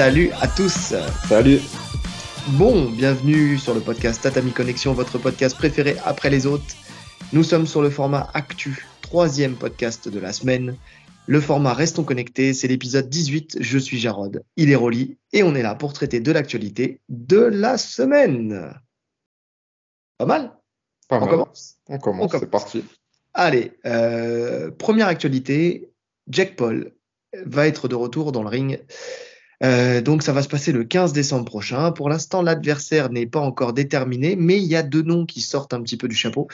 Salut à tous. Salut. Bon, bienvenue sur le podcast Tatami Connexion, votre podcast préféré après les autres. Nous sommes sur le format Actu, troisième podcast de la semaine. Le format Restons connectés, c'est l'épisode 18. Je suis Jarod, il est Rolly, et on est là pour traiter de l'actualité de la semaine. Pas mal? Pas On mal. commence? On commence, On commence. c'est parti. Allez, euh, première actualité, Jack Paul va être de retour dans le ring. Euh, donc ça va se passer le 15 décembre prochain. Pour l'instant, l'adversaire n'est pas encore déterminé, mais il y a deux noms qui sortent un petit peu du chapeau.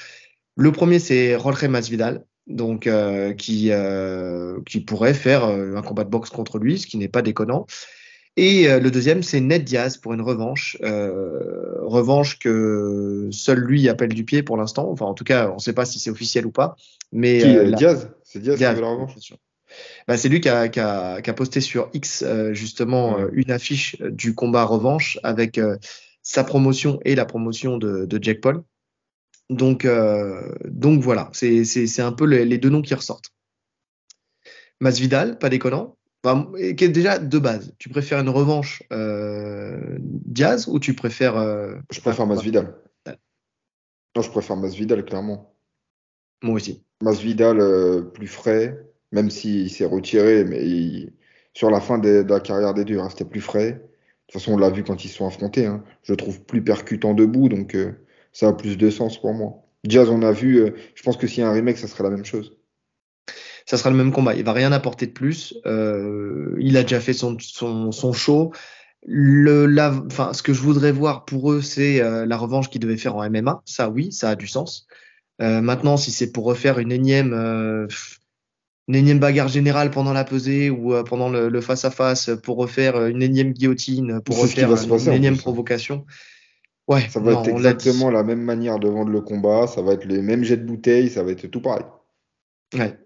Le premier, c'est Jorge Masvidal, donc euh, qui euh, qui pourrait faire un combat de boxe contre lui, ce qui n'est pas déconnant. Et le deuxième, c'est Ned Diaz pour une revanche, revanche que seul lui appelle du pied pour l'instant. Enfin, en tout cas, on ne sait pas si c'est officiel ou pas. Mais Qui Diaz? C'est Diaz, Diaz, qui veut la revanche bien sûr. Bah, c'est lui qui a, qui a- qui a posté sur X euh, justement euh, une affiche du combat revanche avec euh, sa promotion et la promotion de, de Jack Paul. Donc, donc voilà, c'est un peu les, les deux noms qui ressortent. Masvidal, pas déconnant. Enfin, et qui est déjà de base. Tu préfères une revanche Diaz ou tu préfères Je préfère Masvidal. Non, je préfère Masvidal, clairement. Moi aussi. Masvidal, euh, plus frais, même s'il s'est retiré, mais sur la fin de, la carrière des deux, il restait plus frais. De toute façon, on l'a vu quand ils se sont affrontés. hein. Je le trouve plus percutant debout, donc euh, ça a plus de sens pour moi. Diaz, on a vu, euh, je pense que s'il y a un remake, ça serait la même chose. ça sera le même combat. Il va rien apporter de plus. Euh, il a déjà fait son, son, son show. Le, la, enfin, ce que je voudrais voir pour eux, c'est la revanche qu'ils devaient faire en MMA. Ça, oui, ça a du sens. Maintenant, si c'est pour refaire une énième, une énième bagarre générale pendant la pesée ou euh, pendant le face-à-face, pour refaire euh, une énième guillotine, pour ce qui refaire une, passer, énième plus. provocation. Ouais, Ça va non, être exactement la même manière de vendre le combat, ça va être les mêmes jets de bouteilles, ça va être tout pareil. Ouais.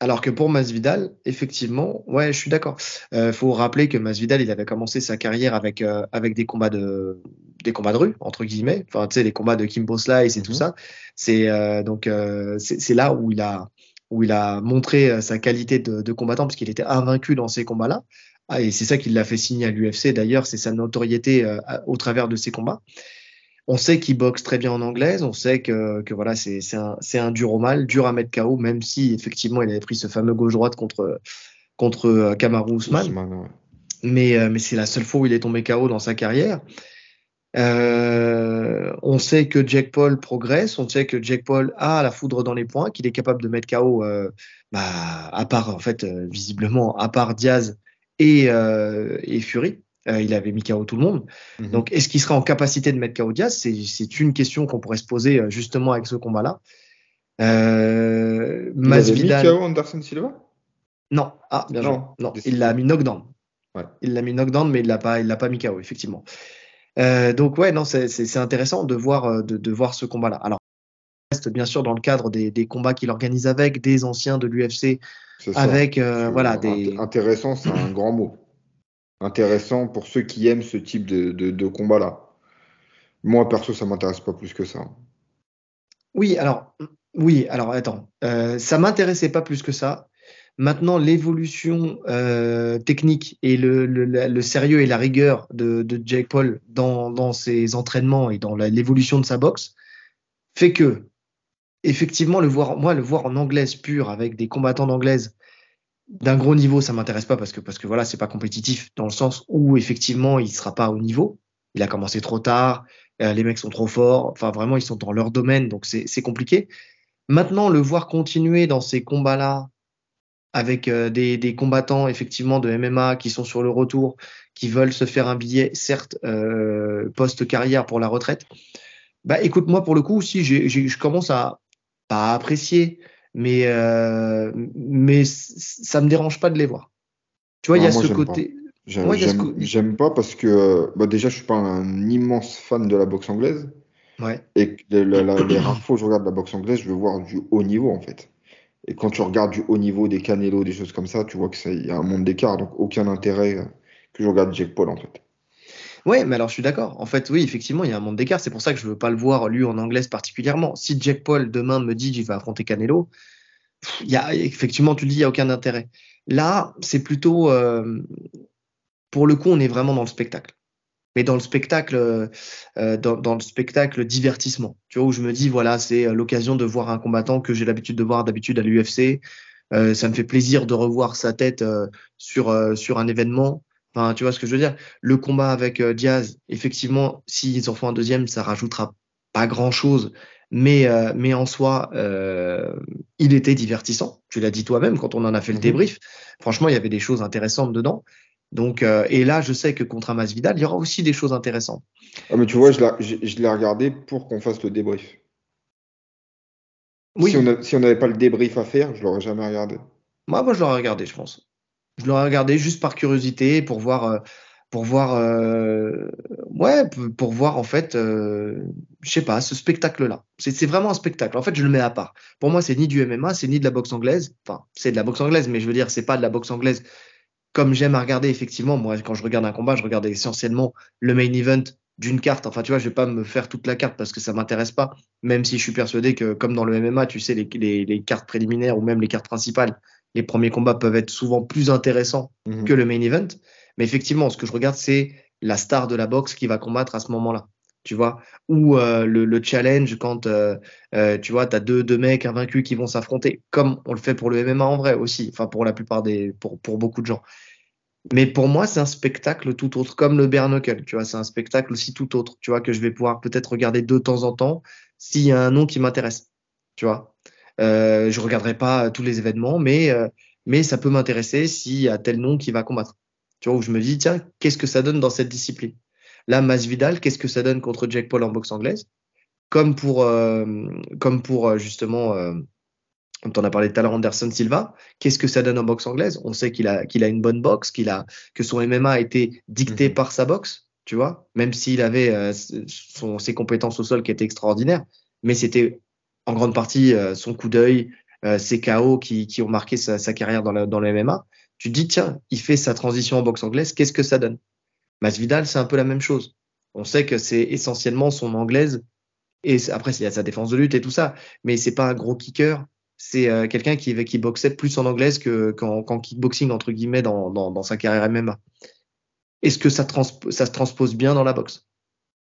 Alors que pour Masvidal, effectivement, ouais, je suis d'accord. Euh, faut rappeler que Masvidal, il avait commencé sa carrière avec euh, avec des combats de des combats de rue entre guillemets. Enfin, tu sais, les combats de Kimbo Slice et tout Mhm. ça. C'est euh, donc euh, c'est là où il a où il a montré euh, sa qualité de, de combattant parce qu'il était invaincu dans ces combats-là. Ah, et c'est ça qui l'a fait signer à l'UFC. D'ailleurs, c'est sa notoriété euh, au travers de ces combats. On sait qu'il boxe très bien en anglaise, on sait que, que voilà, c'est un, dur au mal, dur à mettre KO, même si effectivement il avait pris ce fameux gauche-droite contre, contre euh, Kamaru Usman. Ousmane, ouais. Mais, euh, mais c'est la seule fois où il est tombé KO dans sa carrière. Euh, on sait que Jack Paul progresse, on sait que Jack Paul a la foudre dans les poings, qu'il est capable de mettre KO, euh, bah, à part en fait euh, visiblement, à part Diaz et, et Fury. Il avait mis KO tout le monde. Mhm. Donc, est-ce qu'il sera en capacité de mettre KO Diaz? C'est une question qu'on pourrait se poser justement avec ce combat-là. Euh, Il avait mis Masvidal, KO Anderson Silva? Non, ah, bien joué. Non, Non, il l'a mis knockdown. Ouais. Il l'a mis knockdown, mais il l'a pas, il l'a pas mis KO, effectivement. Euh, donc ouais, non, c'est intéressant de voir, euh, de, de voir ce combat-là. Alors, il reste bien sûr dans le cadre des, des combats qu'il organise avec des anciens de l'UFC, avec euh, voilà des. Intéressant, c'est un grand mot. Intéressant pour ceux qui aiment ce type de, de, de combat-là. Moi, perso, ça m'intéresse pas plus que ça. Oui, alors, oui, alors attends, euh, ça m'intéressait pas plus que ça. Maintenant, l'évolution euh, technique et le, le, le sérieux et la rigueur de, de Jake Paul dans, dans ses entraînements et dans l'évolution de sa boxe fait que, effectivement, le voir, moi, le voir en anglaise pure avec des combattants d'anglaise d'un gros niveau, ça m'intéresse pas parce que, parce que voilà, c'est pas compétitif dans le sens où, effectivement, il sera pas au niveau. Il a commencé trop tard, euh, les mecs sont trop forts, enfin, vraiment, ils sont dans leur domaine, donc c'est compliqué. Maintenant, le voir continuer dans ces combats-là avec euh, des, des combattants effectivement de MMA qui sont sur le retour, qui veulent se faire un billet, certes euh, post-carrière pour la retraite. Bah écoute, moi pour le coup, si je commence à pas apprécier, mais euh, mais ça me dérange pas de les voir. Tu vois, il y Ah, a moi, ce côté. J'aime pas parce que bah, déjà, je suis pas un immense fan de la boxe anglaise. Ouais. Et la- les rares fois où je regarde la boxe anglaise, je veux voir du haut niveau en fait. Et quand tu regardes du haut niveau, des Canelo, des choses comme ça, tu vois qu'il y a un monde d'écart. Donc aucun intérêt euh, que je regarde Jake Paul en fait. Ouais, mais alors je suis d'accord. En fait, oui, effectivement, il y a un monde d'écart. C'est pour ça que je veux pas le voir lui en anglaise particulièrement. Si Jack Paul demain me dit qu'il va affronter Canelo, il y a effectivement, tu le dis, il y a aucun intérêt. Là, c'est plutôt, euh, pour le coup, on est vraiment dans le spectacle. Mais dans le spectacle, euh, dans, dans, le spectacle divertissement, tu vois, où je me dis, voilà, c'est l'occasion de voir un combattant que j'ai l'habitude de voir d'habitude à l'UFC. Euh, ça me fait plaisir de revoir sa tête sur, sur un événement. Enfin, tu vois ce que je veux dire? Le combat avec Diaz, effectivement, s'ils en font un deuxième, ça rajoutera pas grand-chose. Mais, euh, mais en soi, euh, il était divertissant. Tu l'as dit toi-même quand on en a fait le mhm. débrief. Franchement, il y avait des choses intéressantes dedans. Donc, euh, et là, je sais que contre un Masvidal, il y aura aussi des choses intéressantes. Ah, mais tu vois, je l'ai regardé pour qu'on fasse le débrief. Oui. Si on n'avait pas le débrief à faire, je l'aurais jamais regardé. Moi, moi, je l'aurais regardé, je pense. Je l'aurais regardé juste par curiosité pour voir pour voir, euh, ouais, pour voir en fait, euh, je sais pas, ce spectacle-là. C'est vraiment un spectacle. En fait, je le mets à part. Pour moi, c'est ni du MMA, c'est ni de la boxe anglaise. Enfin, c'est de la boxe anglaise, mais je veux dire, c'est pas de la boxe anglaise comme j'aime à regarder. Effectivement, moi, quand je regarde un combat, je regarde essentiellement le main event d'une carte. Enfin, tu vois, je vais pas me faire toute la carte parce que ça m'intéresse pas. Même si je suis persuadé que, comme dans le MMA, tu sais, les, les, les cartes préliminaires ou même les cartes principales, les premiers combats peuvent être souvent plus intéressants mmh que le main event. Mais effectivement, ce que je regarde, c'est la star de la boxe qui va combattre à ce moment-là. Tu vois, ou euh, le, challenge quand euh, euh, tu vois, tu as deux, deux mecs invaincus qui vont s'affronter, comme on le fait pour le MMA en vrai aussi, enfin pour la plupart des, pour, pour beaucoup de gens. Mais pour moi, c'est un spectacle tout autre, comme le bare knuckle, tu vois, c'est un spectacle aussi tout autre, tu vois, que je vais pouvoir peut-être regarder de temps en temps s'il y a un nom qui m'intéresse, tu vois. Euh, je regarderai pas tous les événements, mais, mais ça peut m'intéresser s'il y a tel nom qui va combattre. Tu vois, où je me dis, tiens, qu'est-ce que ça donne dans cette discipline? Là, Masvidal, qu'est-ce que ça donne contre Jack Paul en boxe anglaise? Comme pour, euh, comme pour euh, justement, euh, on a parlé de talent Anderson Silva, qu'est-ce que ça donne en boxe anglaise? On sait qu'il a, qu'il a une bonne boxe, qu'il a, que son MMA a été dicté mhm. par sa boxe, tu vois, même s'il avait euh, son, ses compétences au sol qui étaient extraordinaires, mais c'était en grande partie son coup d'œil, ses KO qui, qui ont marqué sa, sa carrière dans le, dans le MMA tu te dis, tiens, il fait sa transition en boxe anglaise, qu'est-ce que ça donne? Masvidal, c'est un peu la même chose. On sait que c'est essentiellement son anglaise, et après, il y a sa défense de lutte et tout ça, mais c'est pas un gros kicker. C'est euh, quelqu'un qui, qui boxait plus en anglaise qu'en kickboxing, entre guillemets, dans, dans, dans sa carrière MMA. Est-ce que ça, ça se transpose bien dans la boxe?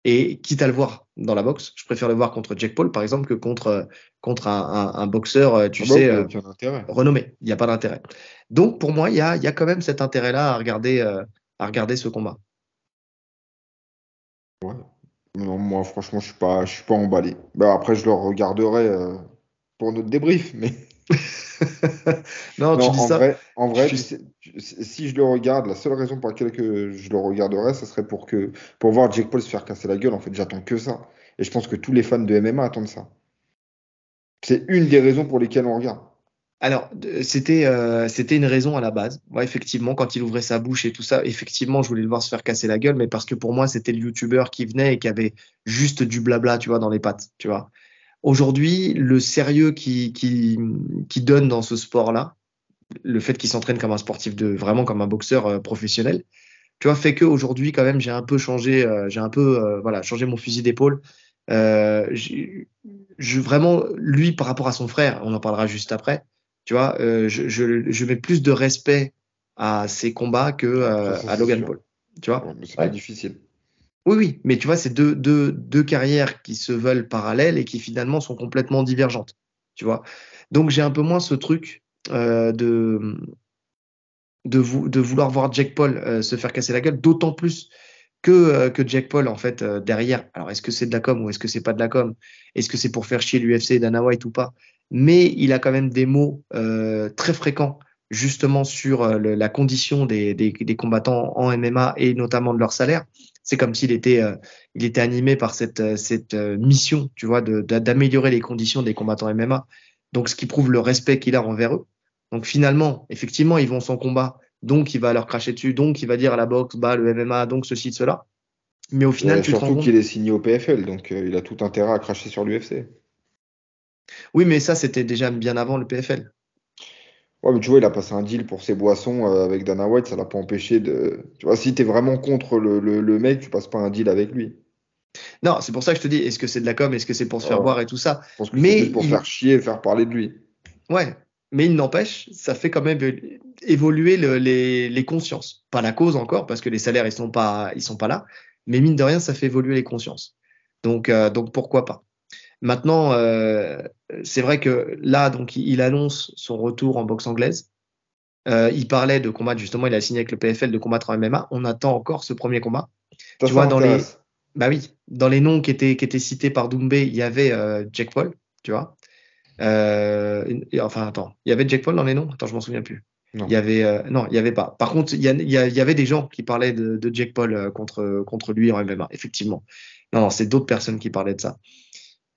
Et quitte à le voir dans la boxe, je préfère le voir contre Jack Paul, par exemple, que contre, contre un, un, boxeur, euh, tu ah sais, euh, renommé. Il n'y a pas d'intérêt. Donc, pour moi, il y a, y a, quand même cet intérêt-là à regarder, euh, à regarder ce combat. Ouais. Non, moi, franchement, je ne suis, pas, emballé. Bah, après, je le regarderai pour notre débrief, mais. non, tu dis en ça. Vrai, en vrai, si je le regarde, la seule raison pour laquelle je le regarderais, ce serait pour, que, pour voir Jake Paul se faire casser la gueule. En fait, j'attends que ça. Et je pense que tous les fans de MMA attendent ça. C'est une des raisons pour lesquelles on regarde. Alors, c'était euh, c'était une raison à la base. Ouais, effectivement, quand il ouvrait sa bouche et tout ça, effectivement, je voulais le voir se faire casser la gueule, mais parce que pour moi, c'était le YouTuber qui venait et qui avait juste du blabla, tu vois, dans les pattes, tu vois. Aujourd'hui, le sérieux qui, qui, qui donne dans ce sport-là, le fait qu'il s'entraîne comme un sportif de vraiment comme un boxeur euh, professionnel, tu vois, fait que aujourd'hui quand même j'ai un peu changé, euh, j'ai un peu euh, voilà changé mon fusil d'épaule. je vraiment lui par rapport à son frère, on en parlera juste après. Tu vois, je, je, je, mets plus de respect à ses combats que à Logan Paul. Tu vois, c'est pas difficile. Oui, oui, mais tu vois, c'est deux, deux, deux carrières qui se veulent parallèles et qui finalement sont complètement divergentes. Tu vois. Donc j'ai un peu moins ce truc euh, de, de, de, vouloir voir Jack Paul euh, se faire casser la gueule, d'autant plus que, euh, que Jack Paul, en fait, derrière. Alors, est-ce que c'est de la com ou est-ce que c'est pas de la com? Est-ce que c'est pour faire chier l'UFC et Dana White ou pas? Mais il a quand même des mots très fréquents justement sur la condition des, des, des, combattants en MMA et notamment de leur salaire. C'est comme s'il était, euh, il était animé par cette, euh, cette euh, mission, tu vois, d'améliorer les conditions des combattants MMA. Donc, ce qui prouve le respect qu'il a envers eux. Donc, finalement, effectivement, ils vont sans combat. Donc, il va leur cracher dessus. Donc, il va dire à la boxe, bah, le MMA, donc ceci, cela. Mais au final, tu surtout qu'il est signé au PFL, donc il a tout intérêt à cracher sur l'UFC. Oui, mais ça, c'était déjà bien avant le PFL. Ouais, mais tu vois, il a passé un deal pour ses boissons euh, avec Dana White, ça l'a pas empêché de. Tu vois, si tu es vraiment contre le, le, mec, tu passes pas un deal avec lui. Non, c'est pour ça que je te dis, est-ce que c'est de la com, est-ce que c'est pour se faire voir et tout ça? Je pense que mais c'est pour faire chier, faire parler de lui. Ouais, Mais il n'empêche, ça fait quand même évoluer les, les, consciences. Pas la cause encore, parce que les salaires, ils sont pas, ils sont pas là. Mais mine de rien, ça fait évoluer les consciences. Donc, euh, donc pourquoi pas? Maintenant, euh, c'est vrai que là, donc, il annonce son retour en boxe anglaise. Euh, il parlait de combattre, justement, il a signé avec le PFL de combattre en MMA. On attend encore ce premier combat. tu vois, dans les, bah oui, dans les noms qui étaient, qui étaient cités par Doumbé, il y avait euh, Jack Paul, tu vois. Enfin, attends, il y avait Jack Paul dans les noms? Attends, je m'en souviens plus. Non. Il y avait, non, il y avait pas. Par contre, il y, a, il y, avait des gens qui parlaient de, de Jack Paul contre, contre lui en MMA, effectivement. Non, non c'est d'autres personnes qui parlaient de ça.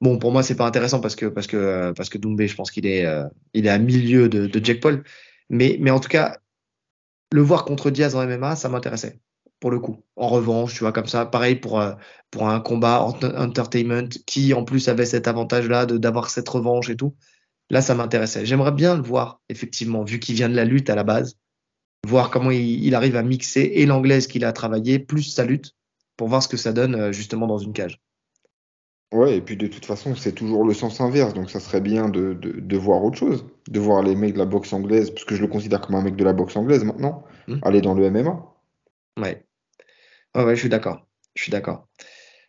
Bon, pour moi, c'est pas intéressant parce que parce que parce que Doumbé, je pense qu'il est il est à milieu de, de Jack Paul. Mais mais en tout cas, le voir contre Diaz en MMA, ça m'intéressait pour le coup. En revanche, tu vois, comme ça, pareil pour, euh, pour un combat entertainment qui, en plus, avait cet avantage-là d'avoir cette revanche et tout. Là, ça m'intéressait. J'aimerais bien le voir, effectivement, vu qu'il vient de la lutte à la base, voir comment il, arrive à mixer et l'anglaise qu'il a travaillé, plus sa lutte, pour voir ce que ça donne, euh, justement, dans une cage. Ouais, et puis de toute façon, c'est toujours le sens inverse, donc ça serait bien de, de, de, voir autre chose, de voir les mecs de la boxe anglaise, parce que je le considère comme un mec de la boxe anglaise maintenant, mmh. aller dans le MMA. Ouais. Ouais, je suis d'accord. Je suis d'accord.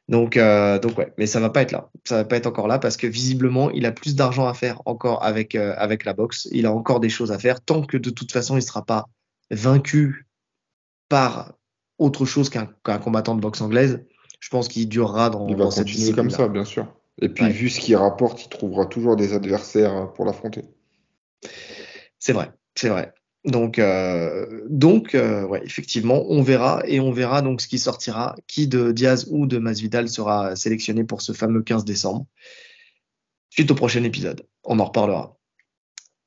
Donc, euh, donc ouais, mais ça va pas être là. Ça va pas être encore là parce que visiblement, il a plus d'argent à faire encore avec, euh, avec la boxe. Il a encore des choses à faire tant que de toute façon, il sera pas vaincu par autre chose qu'un combattant de boxe anglaise. Je pense qu'il durera dans, il va continuer comme ça, bien sûr. Et puis, vu ce qu'il rapporte, il trouvera toujours des adversaires pour l'affronter. C'est vrai, c'est vrai. Donc, euh, donc euh, ouais, effectivement, on verra et on verra donc ce qui sortira, qui de Diaz ou de Masvidal sera sélectionné pour ce fameux 15 décembre. Suite au prochain épisode, on en reparlera.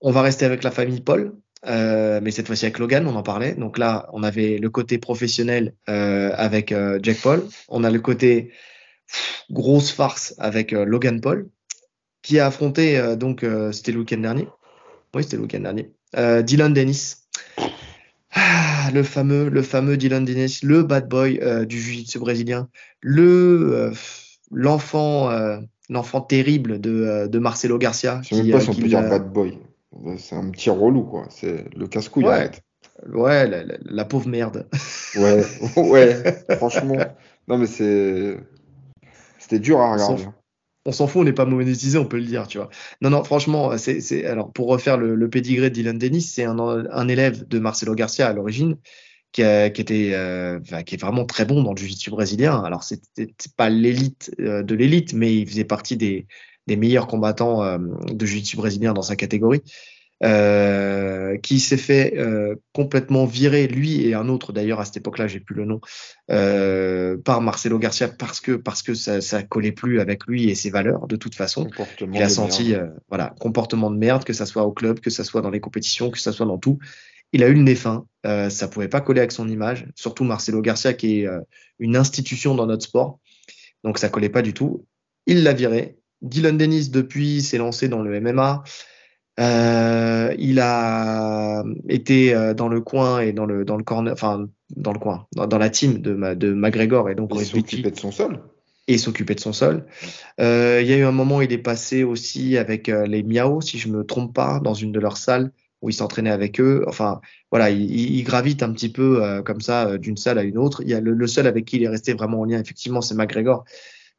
On va rester avec la famille Paul, euh, mais cette fois-ci avec Logan, on en parlait. Donc là, on avait le côté professionnel euh, avec euh, Jack Paul, on a le côté pff, grosse farce avec Logan Paul, qui a affronté donc c'était le week-end dernier. Oui, c'était le week-end dernier Dylan Dennis. Ah, le fameux, le fameux Dylan Dennis, le bad boy du jiu-jitsu brésilien, le l'enfant, l'enfant terrible de, de Marcelo Garcia. Je sais même pas si on peut dire bad boy. C'est un petit relou quoi. C'est le casse-couille. Ouais, ouais la, la, la, pauvre merde. Ouais, ouais. franchement, non mais c'est c'était dur à regarder on s'en fout, on n'est pas monétisé, on peut le dire, tu vois. Non, non, franchement, c'est, alors pour refaire le, le pédigré de Dylan Dennis, c'est un, un, élève de Marcelo Garcia à l'origine, qui, qui était, euh, qui est vraiment très bon dans le jiu-jitsu brésilien. Alors c'était pas l'élite euh, de l'élite, mais il faisait partie des, des meilleurs combattants euh, de jiu-jitsu brésilien dans sa catégorie. Euh, qui s'est fait euh, complètement virer, lui et un autre d'ailleurs à cette époque-là, j'ai plus le nom, par Marcelo Garcia parce que parce que ça, ça collait plus avec lui et ses valeurs de toute façon. Il a senti voilà comportement de merde, que ça soit au club, que ça soit dans les compétitions, que ça soit dans tout. Il a eu le nez fin, euh, ça pouvait pas coller avec son image, surtout Marcelo Garcia qui est une institution dans notre sport, donc ça collait pas du tout. Il l'a viré. Dylan Dennis depuis s'est lancé dans le MMA. Euh, il a été euh, dans le coin et dans le dans le corner, enfin dans le coin, dans, dans la team de, de McGregor et donc il s'occupait de son sol. Et s'occupait de son sol. Euh, il y a eu un moment, il est passé aussi avec euh, les Miao, si je me trompe pas, dans une de leurs salles où il s'entraînait avec eux. Enfin, voilà, il, il gravite un petit peu euh, comme ça d'une salle à une autre. Il y a le, le, seul avec qui il est resté vraiment en lien, effectivement, c'est McGregor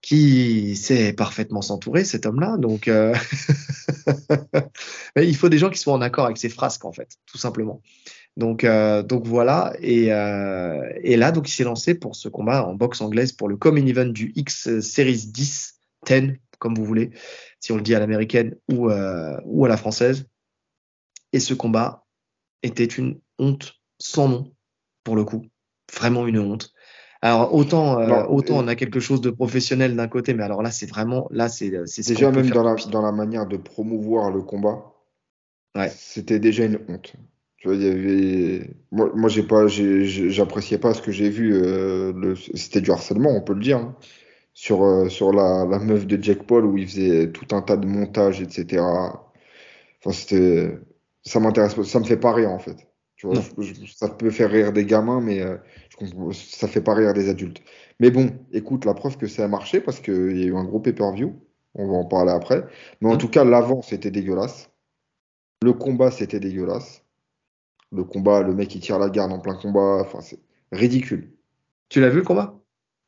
qui sait parfaitement s'entourer, cet homme-là. Donc, euh... il faut des gens qui soient en accord avec ses frasques, en fait, tout simplement. Donc, euh, voilà. Et, euh, et, là, donc, il s'est lancé pour ce combat en boxe anglaise pour le Common Event du X Series 10, 10, comme vous voulez, si on le dit à l'américaine ou à la française. Et ce combat était une honte sans nom, pour le coup. Vraiment une honte. Alors autant, euh, autant on a quelque chose de professionnel d'un côté, mais alors là c'est vraiment là c'est c'est déjà même dans la, dans la manière de promouvoir le combat. Ouais. C'était déjà une honte. Tu vois, il y avait moi, moi j'ai pas j'appréciais pas ce que j'ai vu. Euh, le... C'était du harcèlement, on peut le dire. Hein. Sur, euh, sur la, la meuf de Jack Paul où il faisait tout un tas de montages, etc. Enfin, c'était. Ça m'intéresse pas, ça me fait pas rire en fait. Tu vois, ça peut faire rire des gamins, mais euh, ça fait pas rire des adultes. Mais bon, écoute, la preuve que ça a marché parce qu'il y a eu un gros pay-per-view. On va en parler après. Mais en mmh. tout cas, l'avant, c'était dégueulasse. Le combat, c'était dégueulasse. Le combat, le mec, il tire la garde en plein combat. Enfin, c'est ridicule. Tu l'as vu le combat?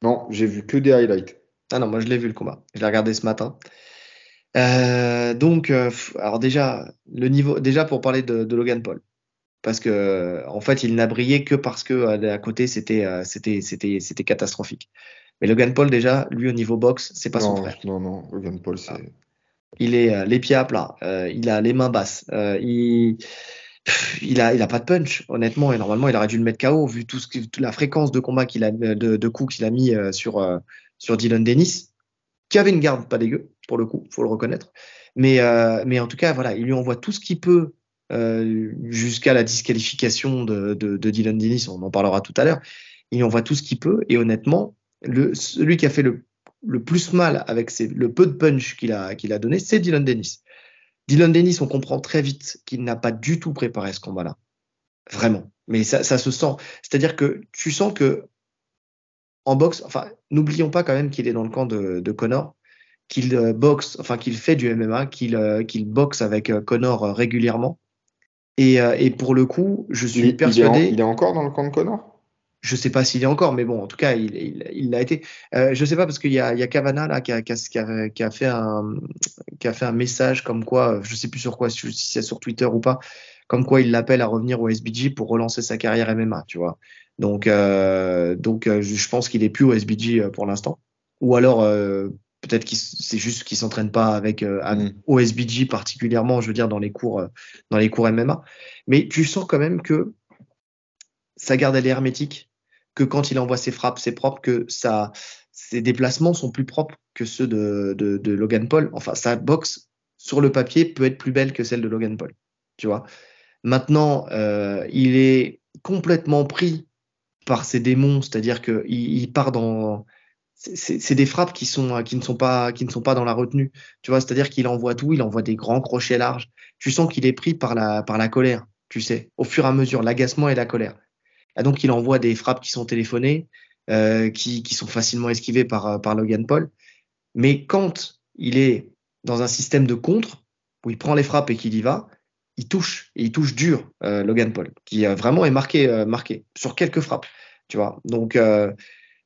Non, j'ai vu que des highlights. Ah non, moi je l'ai vu le combat. Je l'ai regardé ce matin. Euh, donc, euh, alors déjà, le niveau, déjà pour parler de, de Logan Paul, parce que en fait, il n'a brillé que parce que à côté c'était c'était c'était c'était catastrophique. Mais Logan Paul déjà, lui au niveau boxe, c'est pas son frère. Non, non, Logan Paul, c'est. Il est les pieds à plat, il a les mains basses, il il a, il a pas de punch, honnêtement. Et normalement, il aurait dû le mettre KO vu tout ce toute la fréquence de combat qu'il a, de, de coups qu'il a mis sur, sur Dylan Dennis, qui avait une garde pas dégueu, pour le coup, faut le reconnaître. Mais, mais en tout cas, voilà, il lui envoie tout ce qu'il peut euh, jusqu'à la disqualification de, Dylan Dennis, on en parlera tout à l'heure. Il envoie tout ce qu'il peut et honnêtement, celui qui a fait le, plus mal avec le peu de punch qu'il a, donné, c'est Dylan Dennis. Dylan Dennis, on comprend très vite qu'il n'a pas du tout préparé ce combat-là. Vraiment. Mais ça, ça se sent. C'est-à-dire que tu sens que en boxe, enfin, n'oublions pas quand même qu'il est dans le camp de, de Connor, qu'il euh, boxe, enfin qu'il fait du MMA, qu'il euh, qu'il boxe avec Connor régulièrement et, euh, et, pour le coup, je suis persuadé. Il est, encore dans le camp de Connor? Je sais pas s'il est encore, mais bon, en tout cas, il l'a il, été. Euh, je sais pas parce qu'il y a, il y a Cavana là qui a, qui, a, qui a, fait un, qui a fait un message comme quoi, je sais plus sur quoi, si c'est sur Twitter ou pas, comme quoi il l'appelle à revenir au SBG pour relancer sa carrière MMA, tu vois. Donc, euh, donc, euh, je pense qu'il est plus au SBG euh, pour l'instant. Ou alors, Peut-être que c'est juste qu'il s'entraîne pas avec euh, mm. OSBG particulièrement, je veux dire dans les cours euh, dans les cours MMA. Mais tu sens quand même que sa garde elle est hermétique, que quand il envoie ses frappes, c'est propre, que ça, ses déplacements sont plus propres que ceux de, de, de, Logan Paul. Enfin, sa boxe sur le papier peut être plus belle que celle de Logan Paul. Tu vois. Maintenant, euh, il est complètement pris par ses démons, c'est-à-dire qu'il il part dans c'est des frappes qui sont qui ne sont pas dans la retenue. Tu vois, c'est-à-dire qu'il envoie tout, il envoie des grands crochets larges. Tu sens qu'il est pris par la colère, tu sais, au fur et à mesure, l'agacement et la colère. Et donc il envoie des frappes qui sont téléphonées, euh, qui sont facilement esquivées par par Logan Paul. Mais quand il est dans un système de contre où il prend les frappes et qu'il y va, il touche et il touche dur euh, Logan Paul, qui euh, vraiment est marqué euh, marqué sur quelques frappes. Tu vois, donc euh,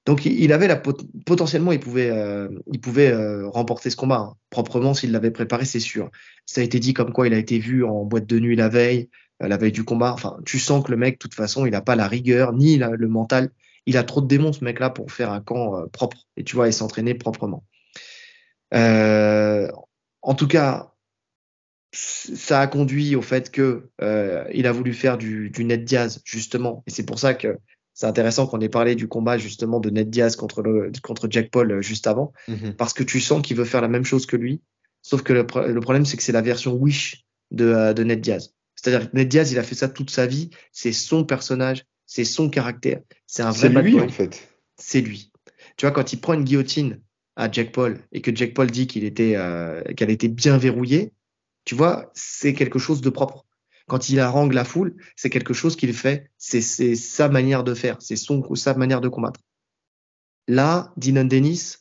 donc il avait la potentiellement il pouvait euh, il pouvait euh, remporter ce combat hein. proprement s'il l'avait préparé c'est sûr. Ça a été dit comme quoi il a été vu en boîte de nuit la veille euh, la veille du combat. Enfin tu sens que le mec de toute façon il n'a pas la rigueur ni le mental. Il a trop de démons ce mec là pour faire un camp propre et tu vois et s'entraîner proprement. en tout cas ça a conduit au fait que il a voulu faire du net Diaz justement et c'est pour ça que c'est intéressant qu'on ait parlé du combat justement de Ned Diaz contre, le, contre Jack Paul euh, juste avant, mhm. parce que tu sens qu'il veut faire la même chose que lui, sauf que le, le problème c'est que c'est la version Wish de, euh, de Ned Diaz. C'est-à-dire que Ned Diaz, il a fait ça toute sa vie, c'est son personnage, c'est son caractère, c'est un vrai C'est lui en fait. C'est lui. Tu vois, quand il prend une guillotine à Jack Paul et que Jack Paul dit qu'il était, euh, qu'elle était bien verrouillée, tu vois, c'est quelque chose de propre. Quand il harangue la foule, c'est quelque chose qu'il fait, c'est sa manière de faire, c'est son sa manière de combattre. Là, Dylan Dennis,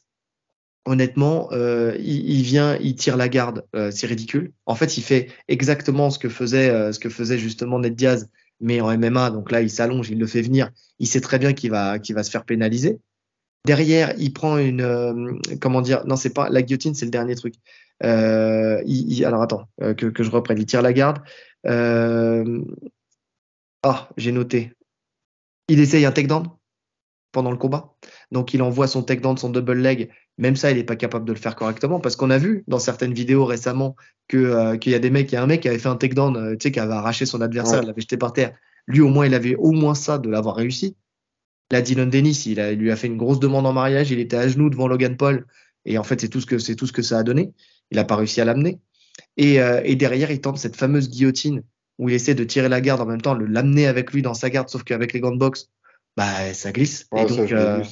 honnêtement, euh, il, vient, il tire la garde, euh, c'est ridicule. En fait, il fait exactement ce que faisait, euh, justement Ned Diaz, mais en MMA. Donc là, il s'allonge, il le fait venir. Il sait très bien qu'il va, se faire pénaliser. Derrière, il prend une, comment dire, non, c'est pas la guillotine, c'est le dernier truc. Alors attends, que, je reprenne. Il tire la garde. Euh... Ah, j'ai noté. Il essaye un takedown pendant le combat. Donc il envoie son takedown, son double leg. Même ça, il n'est pas capable de le faire correctement parce qu'on a vu dans certaines vidéos récemment que euh, qu'il y a des mecs, il y a un mec qui avait fait un takedown, euh, tu sais, qui avait arraché son adversaire, l'avait jeté par terre. Lui, au moins, il avait au moins ça de l'avoir réussi. Là, Dylan Dennis, il, a, lui a fait une grosse demande en mariage. Il était à genoux devant Logan Paul et en fait, c'est tout ce que c'est tout ce que ça a donné. Il n'a pas réussi à l'amener. Euh, et, derrière, il tente cette fameuse guillotine où il essaie de tirer la garde en même temps, le l'amener avec lui dans sa garde, sauf qu'avec les gants de boxe, bah, ça glisse. et donc, euh,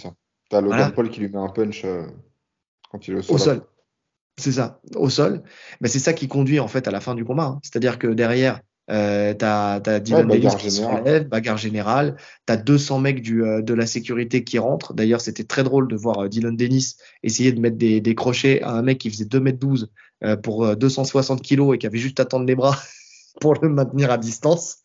T'as Logan Paul qui lui met un punch euh, quand il est au sol. Au sol. C'est ça, au sol. Mais c'est ça qui conduit en fait à la fin du combat. Hein. C'est-à-dire que derrière, euh, t'as as Dylan ouais, Dennis qui se relève, bagarre générale. T'as 200 mecs du, de la sécurité qui rentrent. D'ailleurs, c'était très drôle de voir Dylan Dennis essayer de mettre des, des crochets à un mec qui faisait 2 mètres 12 euh, pour 260 euh, kilos et qui avait juste à tendre les bras. pour le maintenir à distance.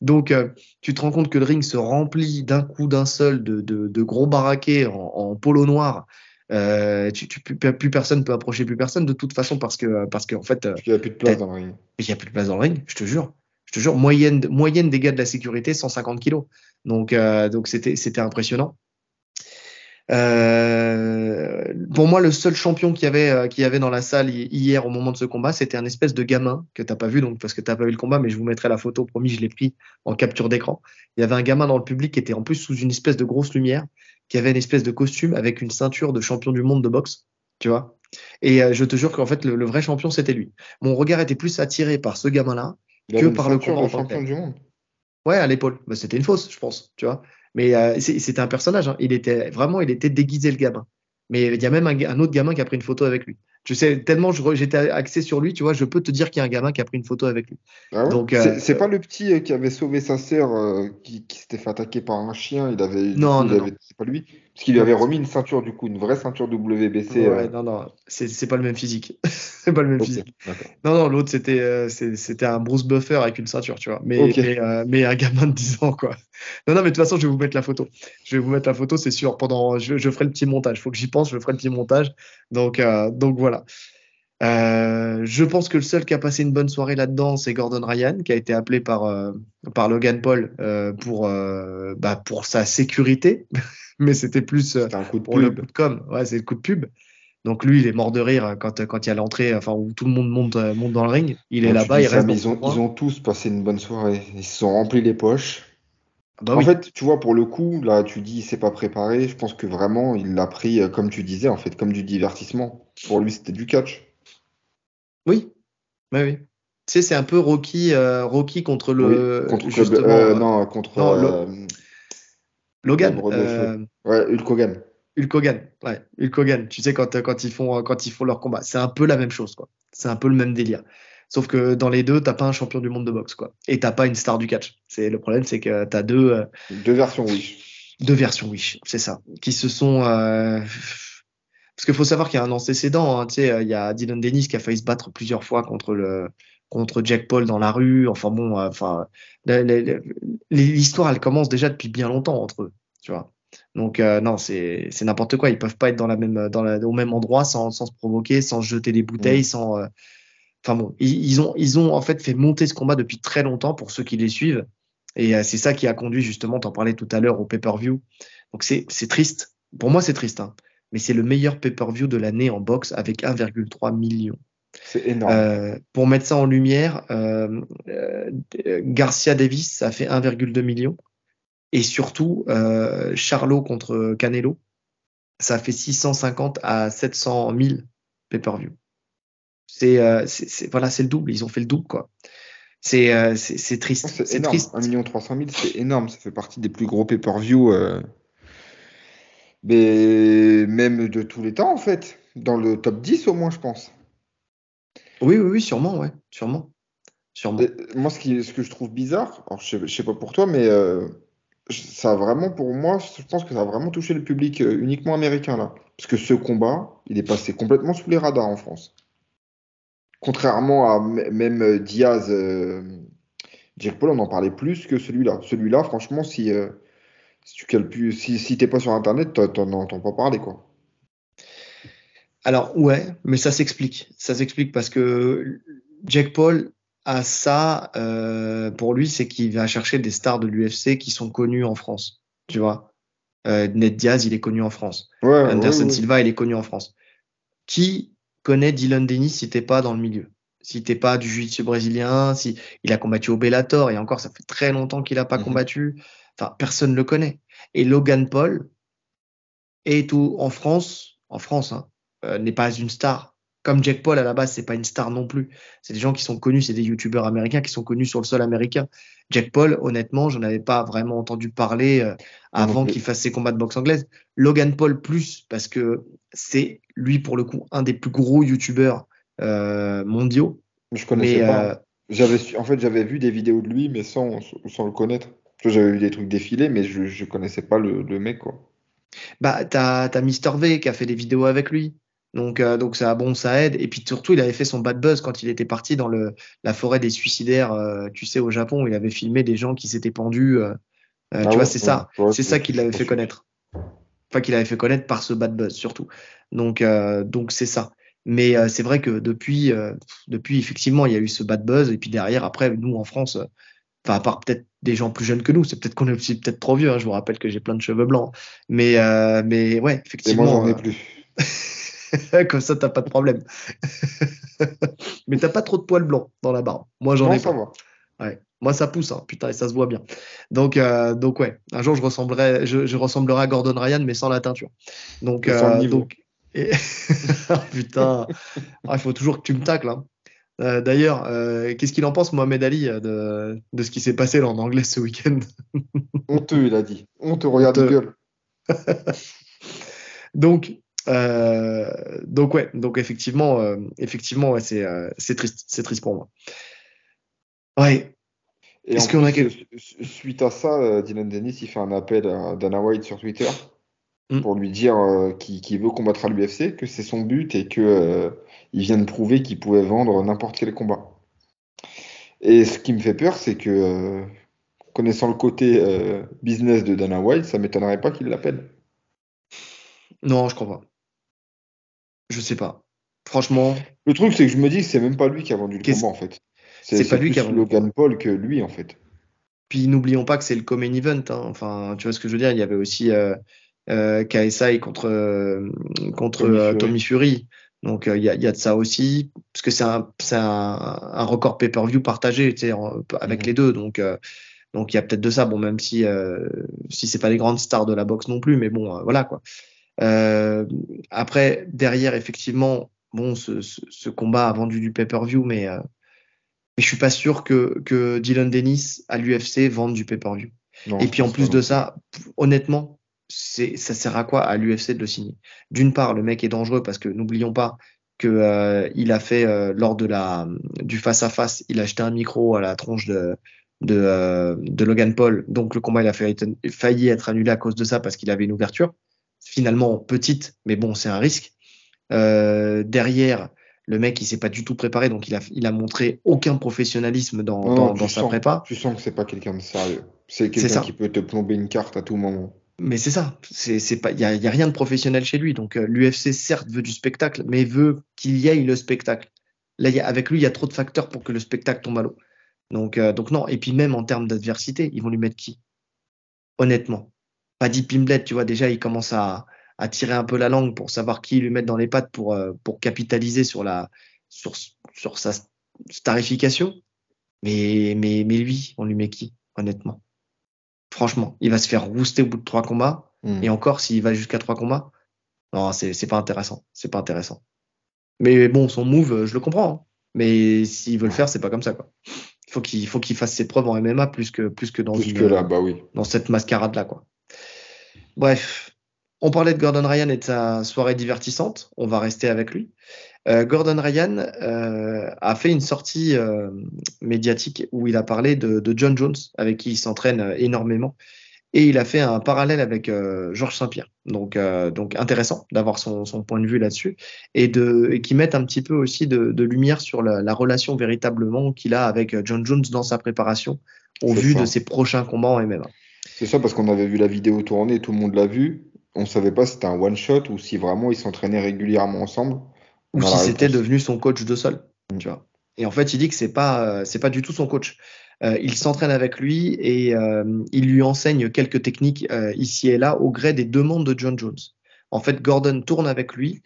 Donc, euh, tu te rends compte que le ring se remplit d'un coup, d'un seul, de, de, de gros baraquets en, en polo noir. Euh, tu, tu, plus, plus, personne peut approcher plus personne de toute façon parce que parce qu'en fait il n'y a plus de place dans le ring. Il n'y a plus de place dans le ring, je te jure. Je te jure, moyenne moyenne des gars de la sécurité 150 kilos. Donc euh, donc c'était c'était impressionnant. Euh, pour moi, le seul champion qu'il y avait, euh, y avait dans la salle hier au moment de ce combat, c'était un espèce de gamin que t'as pas vu, donc parce que t'as pas vu le combat, mais je vous mettrai la photo. Promis, je l'ai pris en capture d'écran. Il y avait un gamin dans le public qui était en plus sous une espèce de grosse lumière, qui avait une espèce de costume avec une ceinture de champion du monde de boxe, tu vois. Et euh, je te jure qu'en fait, le, le, vrai champion, c'était lui. Mon regard était plus attiré par ce gamin-là que par le combat. champion du monde. Ouais, à l'épaule. Bah, c'était une fausse, je pense, tu vois. Mais euh, c'était un personnage. Hein. Il était vraiment, il était déguisé le gamin. Mais il y a même un, un, autre gamin qui a pris une photo avec lui. Je sais tellement j'étais axé sur lui, tu vois, je peux te dire qu'il y a un gamin qui a pris une photo avec lui. Ah ouais Donc euh, c'est pas le petit euh, qui avait sauvé sa sœur, euh, qui, qui s'était fait attaquer par un chien. Il avait. Non, non, avait... c'est pas lui. Parce qu'il lui avait remis une ceinture du coup, une vraie ceinture WBC. Ouais, non, non, c'est pas le même physique. c'est pas le même okay, physique. Non, non, l'autre c'était euh, c'était un Bruce Buffer avec une ceinture, tu vois. Mais okay. mais, euh, mais, un gamin de 10 ans, quoi. Non, non, mais de toute façon, je vais vous mettre la photo. Je vais vous mettre la photo, c'est sûr. Pendant, je, je, ferai le petit montage. Faut que j'y pense, je ferai le petit montage. Donc euh, donc voilà. Euh, je pense que le seul qui a passé une bonne soirée là-dedans, c'est Gordon Ryan, qui a été appelé par, euh, par Logan Paul euh, pour, bah, pour sa sécurité, mais c'était plus un coup de pour pub. le coup de com. Ouais, c'est le coup de pub. Donc lui, il est mort de rire quand, quand il y a l'entrée, enfin où tout le monde monte, monte dans le ring. Il est là-bas, il ça, reste. Mais ils, ont, ils ont tous passé une bonne soirée. Ils se sont remplis les poches. Bah en oui. fait, tu vois, pour le coup, là, tu dis, c'est pas préparé. Je pense que vraiment, il l'a pris, comme tu disais, en fait, comme du divertissement. Pour lui, c'était du catch. Oui, oui, oui. Tu sais, c'est un peu Rocky, euh, Rocky contre le. Oui, contre justement, euh, non, contre non, euh, Logan. Ouais, Hulk Hogan. Hulk Hogan, ouais, Hulk Hogan. Tu sais quand quand ils font quand ils font leur combat, c'est un peu la même chose quoi. C'est un peu le même délire. Sauf que dans les deux, t'as pas un champion du monde de boxe quoi, et t'as pas une star du catch. C'est le problème, c'est que t'as deux Deux versions, oui. deux versions Wish, c'est ça, qui se sont parce qu'il faut savoir qu'il y a un antécédent. Hein, tu sais, il y a Dylan Dennis qui a failli se battre plusieurs fois contre le contre Jack Paul dans la rue. Enfin bon, euh, enfin l'histoire elle commence déjà depuis bien longtemps entre eux, tu vois. Donc euh, non, c'est n'importe quoi. Ils peuvent pas être dans la même dans la, au même endroit sans sans se provoquer, sans jeter des bouteilles, Mm. sans. euh, Enfin bon, ils, ils ont ils ont en fait fait monter ce combat depuis très longtemps pour ceux qui les suivent. Et euh, c'est ça qui a conduit justement, t'en parlais tout à l'heure au pay-per-view. Donc c'est c'est triste. Pour moi, c'est triste, hein. Mais c'est le meilleur pay-per-view de l'année en boxe avec 1,3 million. C'est énorme. Euh, pour mettre ça en lumière, euh, euh, Garcia Davis, ça fait 1,2 million. Et surtout, Charlot contre Canelo, ça fait 650 à 700 000 pay-per-view. C'est voilà, c'est le double. Ils ont fait le double, quoi. C'est triste. C'est C'est énorme. triste. 1 300 000, c'est énorme. Ça fait partie des plus gros pay-per-view, mais même de tous les temps, en fait. Dans le top 10 au moins, je pense. Oui, oui, oui, sûrement, ouais, sûrement, sûrement. Et moi, ce, qui, ce que je trouve bizarre, alors je je sais pas pour toi, mais euh, ça a vraiment, pour moi, je pense que ça a vraiment touché le public euh, uniquement américain, là. Parce que ce combat, il est passé complètement sous les radars en France. Contrairement à même Diaz, euh, Paul, on en parlait plus que celui-là. Celui-là, franchement, si, euh, si tu calcules, si, si t'es pas sur Internet, t'en- t'en entends pas parler, quoi. Alors ouais, mais ça s'explique. Ça s'explique parce que Jack Paul a ça euh, pour lui, c'est qu'il va chercher des stars de l'UFC qui sont connus en France. Tu vois, euh, Ned Diaz, il est connu en France. Ouais, Anderson ouais. Silva, il est connu en France. Qui connaît Dylan Dennis si t'es pas dans le milieu? Si t'es pas du jiu-jitsu brésilien, si il a combattu au Bellator et encore ça fait très longtemps qu'il a pas Mhm. combattu. Enfin, personne le connaît. Et Logan Paul est tout en France, en France, hein, euh, n'est pas une star. Comme Jack Paul à la base, c'est pas une star non plus. C'est des gens qui sont connus, c'est des youtubeurs américains qui sont connus sur le sol américain. Jack Paul, honnêtement, j'en avais pas vraiment entendu parler euh, non avant qu'il fasse ses combats de boxe anglaise. Logan Paul plus parce que c'est lui pour le coup un des plus gros youtubeurs euh, mondiaux. Je connaissais Mais pas. euh, J'avais, en fait, j'avais vu des vidéos de lui, mais sans, sans le connaître. J'avais vu des trucs défiler, mais je, je connaissais pas le, le mec, quoi. bah t'as t'as Mister V qui a fait des vidéos avec lui. Donc, euh, donc ça, bon, ça aide. Et puis surtout, il avait fait son bad buzz quand il était parti dans le, la forêt des suicidaires, euh, tu sais, au Japon. Il avait filmé des gens qui s'étaient pendus. Euh, Ah tu ouais, vois, c'est ouais, ça. ouais, C'est ça qui l'avait fait connaître. Enfin, qu'il avait fait connaître par ce bad buzz, surtout. Donc, euh, donc c'est ça. Mais euh, c'est vrai que depuis, euh, depuis, effectivement, il y a eu ce bad buzz. Et puis derrière, après, nous, en France, euh, enfin, à part peut-être des gens plus jeunes que nous, c'est peut-être qu'on est aussi peut-être trop vieux. hein. Je vous rappelle que j'ai plein de cheveux blancs. Mais, euh, mais ouais, Et moi, effectivement. j'en ai euh, plus. Comme ça, t'as pas de problème. Mais t'as pas trop de poils blancs dans la barbe. Moi, j'en ai pas. va. Ouais. Moi, ça pousse, hein. putain, et ça se voit bien. Donc, euh, donc ouais, un jour, je ressemblerai, je, je ressemblerai à Gordon Ryan, mais sans la teinture. Donc, euh, donc, et- Ah, putain, Ah, il faut toujours que tu me tacles. hein. Euh, D'ailleurs, euh, qu'est-ce qu'il en pense, Mohamed Ali, euh, de, de ce qui s'est passé là en anglais ce week-end? Honteux, il a dit. Honteux, regarde, Honteux. gueule. Donc, euh, donc ouais, donc effectivement, effectivement, ouais, c'est triste, c'est triste pour moi. Ouais, Est-ce qu'on a suite à ça, Dylan Dennis, il fait un appel à Dana White sur Twitter Mm. pour lui dire euh, qu'il veut combattre à l'UFC, que c'est son but et que euh, il vient de prouver qu'il pouvait vendre n'importe quel combat. Et ce qui me fait peur, c'est que euh, connaissant le côté business de Dana White, ça m'étonnerait pas qu'il l'appelle. non, je crois pas. Je sais pas. Franchement, Le truc, c'est que je me dis que c'est même pas lui qui a vendu le combat en fait. C'est pas lui plus qui a vendu Logan Paul que lui en fait. puis n'oublions pas que c'est le co-main event. hein. Enfin, tu vois ce que je veux dire? Il y avait aussi euh, euh, KSI contre euh, contre Tommy euh, Fury. Tommy Fury. Donc euh, il y a, y a de ça aussi, parce que c'est un, un, un record pay-per-view partagé, en- avec Mhm. les deux. Donc euh, donc il y a peut-être de ça. Bon, même si euh, si c'est pas les grandes stars de la boxe non plus, mais bon, voilà quoi. Après derrière effectivement, bon, ce, ce, ce combat a vendu du pay-per-view, mais mais je suis pas sûr que que Dylan Dennis à l'UFC vende du pay-per-view. Et puis en plus de ça, honnêtement, c'est ça sert à quoi à l'UFC de le signer? D'une part, le mec est dangereux parce que n'oublions pas que euh, il a fait euh, lors de la du face à face, il a jeté un micro à la tronche de de, euh, de Logan Paul. Donc le combat il a failli être, failli être annulé à cause de ça parce qu'il avait une ouverture finalement petite, mais bon c'est un risque. Euh, derrière, le mec il s'est pas du tout préparé, donc il a il a montré aucun professionnalisme dans Non, dans, sa sens, prépa. tu sens que c'est pas quelqu'un de sérieux. C'est quelqu'un ça. qui peut te plomber une carte à tout moment. Mais c'est ça, c'est pas, il y a, y a rien de professionnel chez lui. Donc euh, l'UFC certes veut du spectacle, mais veut qu'il y ait le spectacle. Là, y a, avec lui, il y a trop de facteurs pour que le spectacle tombe à l'eau. Donc, euh, donc non. Et puis même en termes d'adversité, ils vont lui mettre qui? Honnêtement, Paddy Pimblet, tu vois déjà, il commence à, à tirer un peu la langue pour savoir qui lui mettre dans les pattes pour euh, pour capitaliser sur la sur sur sa starification. Mais mais mais lui, on lui met qui? Honnêtement, franchement, il va se faire rouster au bout de trois combats. Hmm. Et encore, s'il va jusqu'à trois combats, non, c'est pas intéressant. C'est pas intéressant. Mais bon, son move, euh, je le comprends. hein. Mais s'il veut le faire, c'est pas comme ça, quoi. Il faut qu'il faut qu'il fasse ses preuves en MMA plus que plus que dans Plus une, que là, bah oui. dans cette mascarade là, quoi. Bref, on parlait de Gordon Ryan et de sa soirée divertissante. On va rester avec lui. Euh, Gordon Ryan euh, a fait une sortie euh, médiatique où il a parlé de, de John Jones, avec qui il s'entraîne énormément. Et il a fait un parallèle avec euh, Georges Saint-Pierre. Donc, euh, donc intéressant d'avoir son, son point de vue là-dessus et, de, et qui mette un petit peu aussi de, de lumière sur la, la relation véritablement qu'il a avec John Jones dans sa préparation au vu ça. de ses prochains combats en MMA. C'est ça parce qu'on avait vu la vidéo tourner, tout le monde l'a vu. On savait pas si c'était un one shot ou si vraiment ils s'entraînaient régulièrement ensemble. Ou si c'était devenu son coach de sol, tu vois. Et en fait, il dit que c'est pas, euh, c'est pas du tout son coach. Euh, il s'entraîne avec lui et euh, il lui enseigne quelques techniques euh, ici et là au gré des demandes de John Jones. En fait, Gordon tourne avec lui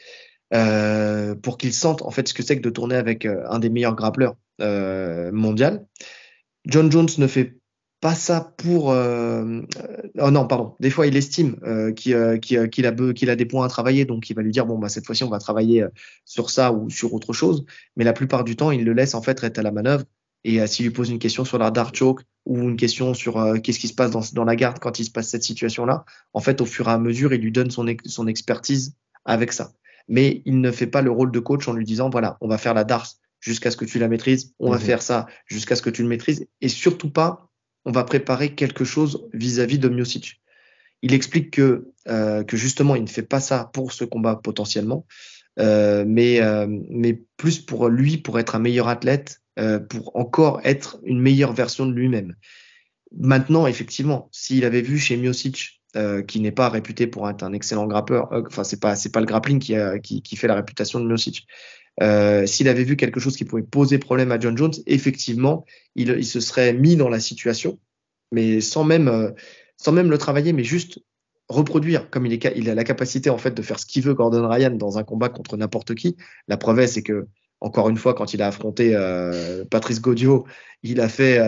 pour qu'il sente en fait ce que c'est que de tourner avec un des meilleurs grappleurs mondial. John Jones ne fait pas ça pour. euh, euh, oh non, pardon. Des fois, il estime euh, qu'il euh, qu'il, euh, a, a des points à travailler, donc il va lui dire bon bah cette fois-ci on va travailler euh, sur ça ou sur autre chose. Mais la plupart du temps, il le laisse en fait être à la manœuvre. Et euh, s'il lui pose une question sur la dart choke ou une question sur euh, qu'est-ce qui se passe dans, dans la garde quand il se passe cette situation-là, en fait, au fur et à mesure, il lui donne son, ex- son expertise avec ça. Mais il ne fait pas le rôle de coach en lui disant voilà, on va faire la dart jusqu'à ce que tu la maîtrises, on va Mhm. faire ça jusqu'à ce que tu le maîtrises, et surtout pas, on va préparer quelque chose vis-à-vis de Miocic. Il explique que, euh, que justement, il ne fait pas ça pour ce combat potentiellement, mais, mais plus pour lui, pour être un meilleur athlète, pour encore être une meilleure version de lui-même. Maintenant, effectivement, s'il avait vu chez Miocic, qui n'est pas réputé pour être un excellent grappeur, enfin c'est pas pas le grappling qui, qui, qui fait la réputation de Miocic, euh, s'il avait vu quelque chose qui pouvait poser problème à John Jones, effectivement, il, se serait mis dans la situation, mais sans même, euh, sans même le travailler, mais juste reproduire, comme il, est, a la capacité en fait de faire ce qu'il veut Gordon Ryan dans un combat contre n'importe qui. La preuve est, c'est que encore une fois, quand il a affronté euh, Patrice Godio, il a fait,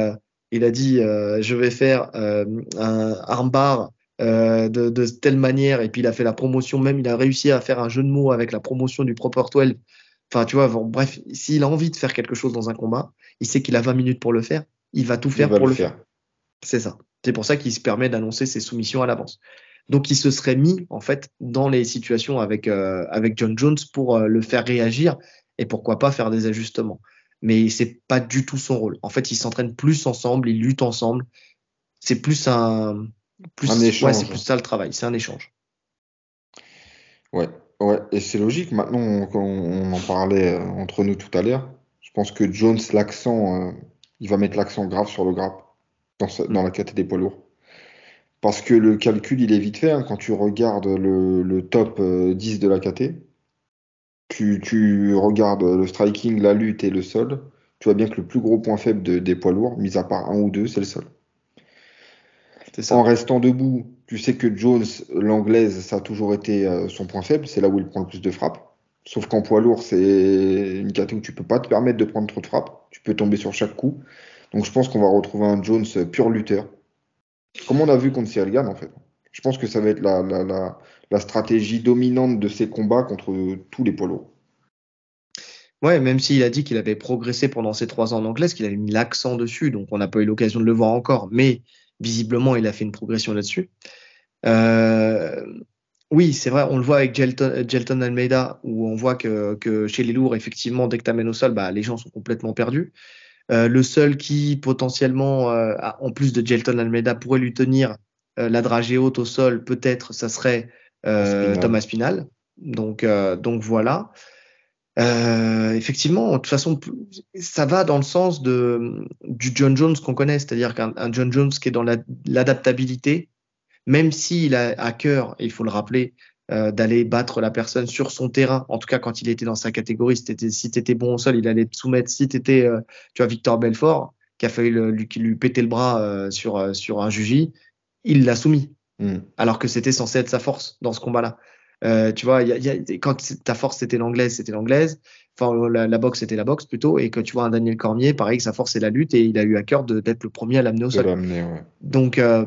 il a dit, je vais faire un armbar de, de, telle manière, et puis il a fait la promotion même, il a réussi à faire un jeu de mots avec la promotion du Proper 12 Enfin, tu vois, bref, s'il a envie de faire quelque chose dans un combat, il sait qu'il a 20 minutes pour le faire, il va tout faire pour le faire. C'est ça. C'est pour ça qu'il se permet d'annoncer ses soumissions à l'avance. Donc, il se serait mis, en fait, dans les situations avec, euh, avec John Jones pour euh, le faire réagir et pourquoi pas faire des ajustements. Mais c'est pas du tout son rôle. En fait, ils s'entraînent plus ensemble, ils luttent ensemble. C'est plus un, plus, un échange. Ouais, c'est plus ça le travail. C'est un échange. Ouais. Ouais, et c'est logique. Maintenant, quand on en parlait euh, entre nous tout à l'heure, je pense que Jones, l'accent, euh, il va mettre l'accent grave sur le grappe dans, dans la catégorie des poids lourds. Parce que le calcul, il est vite fait. Hein. quand tu regardes le, top 10 euh, de la KT, tu, tu, regardes le striking, la lutte et le sol, tu vois bien que le plus gros point faible des poids lourds, mis à part un ou deux, c'est le sol. En restant debout, tu sais que Jones, l'anglaise, ça a toujours été euh, son point faible. C'est là où il prend le plus de frappes. Sauf qu'en poids lourd, c'est une catégorie où tu peux pas te permettre de prendre trop de frappes. Tu peux tomber sur chaque coup. Donc je pense qu'on va retrouver un Jones pur lutteur. Comme on a vu contre Gann, en fait. Je pense que ça va être la, la, la, stratégie dominante de ces combats contre tous les poids lourds. Ouais, même s'il a dit qu'il avait progressé pendant ces trois ans en anglaise, qu'il avait mis l'accent dessus, donc on n'a pas eu l'occasion de le voir encore. Mais visiblement, il a fait une progression là-dessus. Euh, oui, c'est vrai, on le voit avec Gelton, Almeida, où on voit que, chez les lourds, effectivement, dès que tu amènes au sol, bah, les gens sont complètement perdus. Euh, le seul qui, potentiellement, euh, en plus de Gelton Almeida, pourrait lui tenir la dragée haute au sol, peut-être, ça serait Thomas Spinal. Donc, donc voilà. Euh, effectivement, de toute façon, ça va dans le sens de, du John Jones qu'on connaît, c'est-à-dire qu'un John Jones qui est dans l'adaptabilité, même s'il a à cœur, il faut le rappeler, euh, d'aller battre la personne sur son terrain. En tout cas, quand il était dans sa catégorie, si tu étais, bon au sol, il allait te soumettre. Si tu étais, euh, tu vois, Victor Belfort, qui a failli lui, lui péter le bras euh, sur, sur un jugi, il l'a soumis. Mm. Alors que c'était censé être sa force dans ce combat-là. Euh, tu vois, y a, y a, quand ta force c'était l'anglaise, c'était l'anglaise. Enfin, la, boxe c'était la boxe plutôt. Et que tu vois un Daniel Cormier, pareil, que sa force c'est la lutte et il a eu à cœur d'être le premier à l'amener au sol. Donc, euh,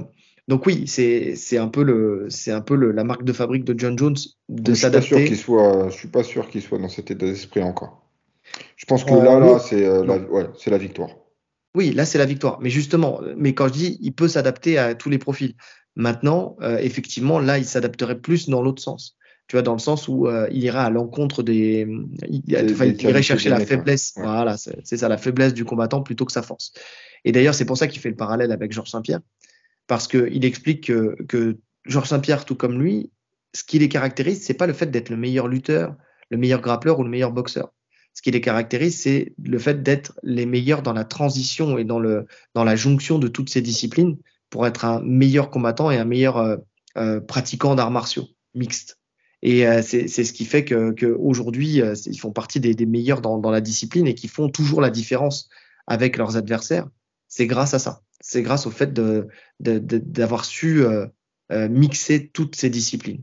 donc oui, c'est c'est un peu le c'est un peu le, la marque de fabrique de John Jones de s'adapter. Je suis pas je suis pas sûr qu'il soit dans cet état d'esprit encore. Je pense que là, là, c'est euh, la, ouais, c'est la victoire. Oui, là, c'est la victoire. Mais justement, mais quand je dis, il peut s'adapter à tous les profils. Maintenant, euh, effectivement, là, il s'adapterait plus dans l'autre sens tu vois, dans le sens où euh, il ira à l'encontre des, il, irait chercher la faiblesse, voilà, c'est ça, la faiblesse du combattant plutôt que sa force. Et d'ailleurs, c'est pour ça qu'il fait le parallèle avec Georges Saint-Pierre, parce qu'il explique que, que Georges Saint-Pierre, tout comme lui, ce qui les caractérise, c'est pas le fait d'être le meilleur lutteur, le meilleur grappleur ou le meilleur boxeur. Ce qui les caractérise, c'est le fait d'être les meilleurs dans la transition et dans, le, dans la jonction de toutes ces disciplines pour être un meilleur combattant et un meilleur euh, euh, pratiquant d'arts martiaux mixtes. Et euh, c'est ce qui fait qu'aujourd'hui, euh, ils font partie des, des meilleurs dans, dans, la discipline et qui font toujours la différence avec leurs adversaires. C'est grâce à ça. C'est grâce au fait d'avoir de, de, su euh, euh, mixer toutes ces disciplines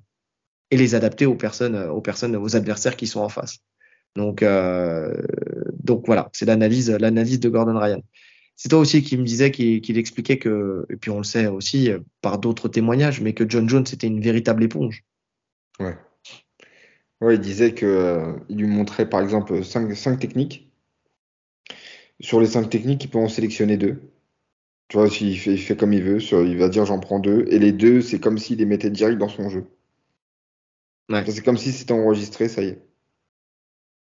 et les adapter aux personnes, aux personnes, aux adversaires qui sont en face. Donc, euh, donc voilà, c'est l'analyse, l'analyse de Gordon Ryan. C'est toi aussi qui me disais qu'il expliquait que, et puis on le sait aussi par d'autres témoignages, mais que John Jones était une véritable éponge. Ouais. Ouais, il disait que euh, il lui montrait par exemple cinq, cinq techniques. Sur les cinq techniques, il peut en sélectionner deux. Tu vois, s'il fait, il fait comme il veut, il va dire j'en prends deux. Et les deux, c'est comme s'il les mettait direct dans son jeu. Ouais. C'est comme si c'était enregistré, ça y est.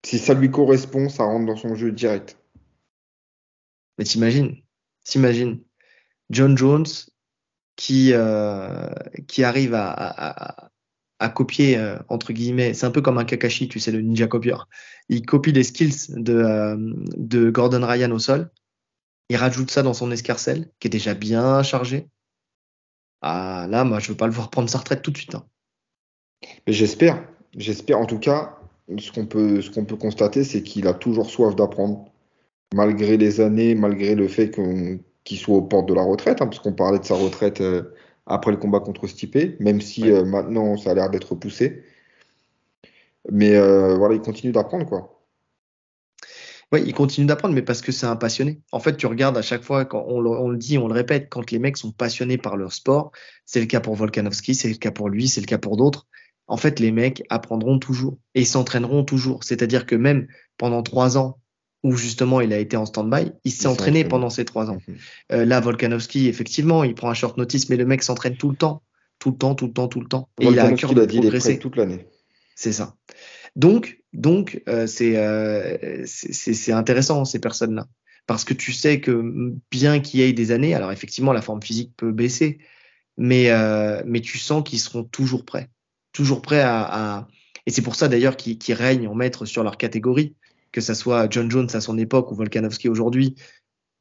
Si ça lui correspond, ça rentre dans son jeu direct. Mais t'imagines, t'imagines, John Jones qui, euh, qui arrive à, à copier, euh, entre guillemets, c'est un peu comme un Kakashi, tu sais, le ninja copieur. Il copie les skills de, euh, de Gordon Ryan au sol, il rajoute ça dans son escarcelle, qui est déjà bien chargé. Ah là, moi, je veux pas le voir prendre sa retraite tout de suite. Hein. J'espère, j'espère en tout cas, ce qu'on peut, ce qu'on peut constater, c'est qu'il a toujours soif d'apprendre, malgré les années, malgré le fait qu'il soit aux portes de la retraite, hein, parce qu'on parlait de sa retraite euh, après le combat contre Stipe, même si euh, maintenant ça a l'air d'être repoussé. Mais euh, voilà, il continue d'apprendre, quoi. Oui, il continue d'apprendre, mais parce que c'est un passionné. En fait, tu regardes à chaque fois, quand on le, dit, on le répète, quand les mecs sont passionnés par leur sport, c'est le cas pour Volkanovski, c'est le cas pour lui, c'est le cas pour d'autres. En fait, les mecs apprendront toujours et s'entraîneront toujours. C'est-à-dire que même pendant trois ans, où justement il a été en stand-by, il s'est entraîné pendant ces trois ans. Mhm. Euh, là, Volkanovski, effectivement, il prend un short notice, mais le mec s'entraîne tout le temps, tout le temps, tout le temps, tout le temps. Et il a un cœur de progresser. toute l'année. C'est ça. Donc, donc euh, euh, c'est intéressant ces personnes-là, parce que tu sais que bien qu'il y ait des années, alors effectivement la forme physique peut baisser, mais mais tu sens qu'ils seront toujours prêts, toujours prêts à, à... et c'est pour ça d'ailleurs qu'ils règnent en maître sur leur catégorie que ça soit John Jones à son époque ou Volkanovski aujourd'hui,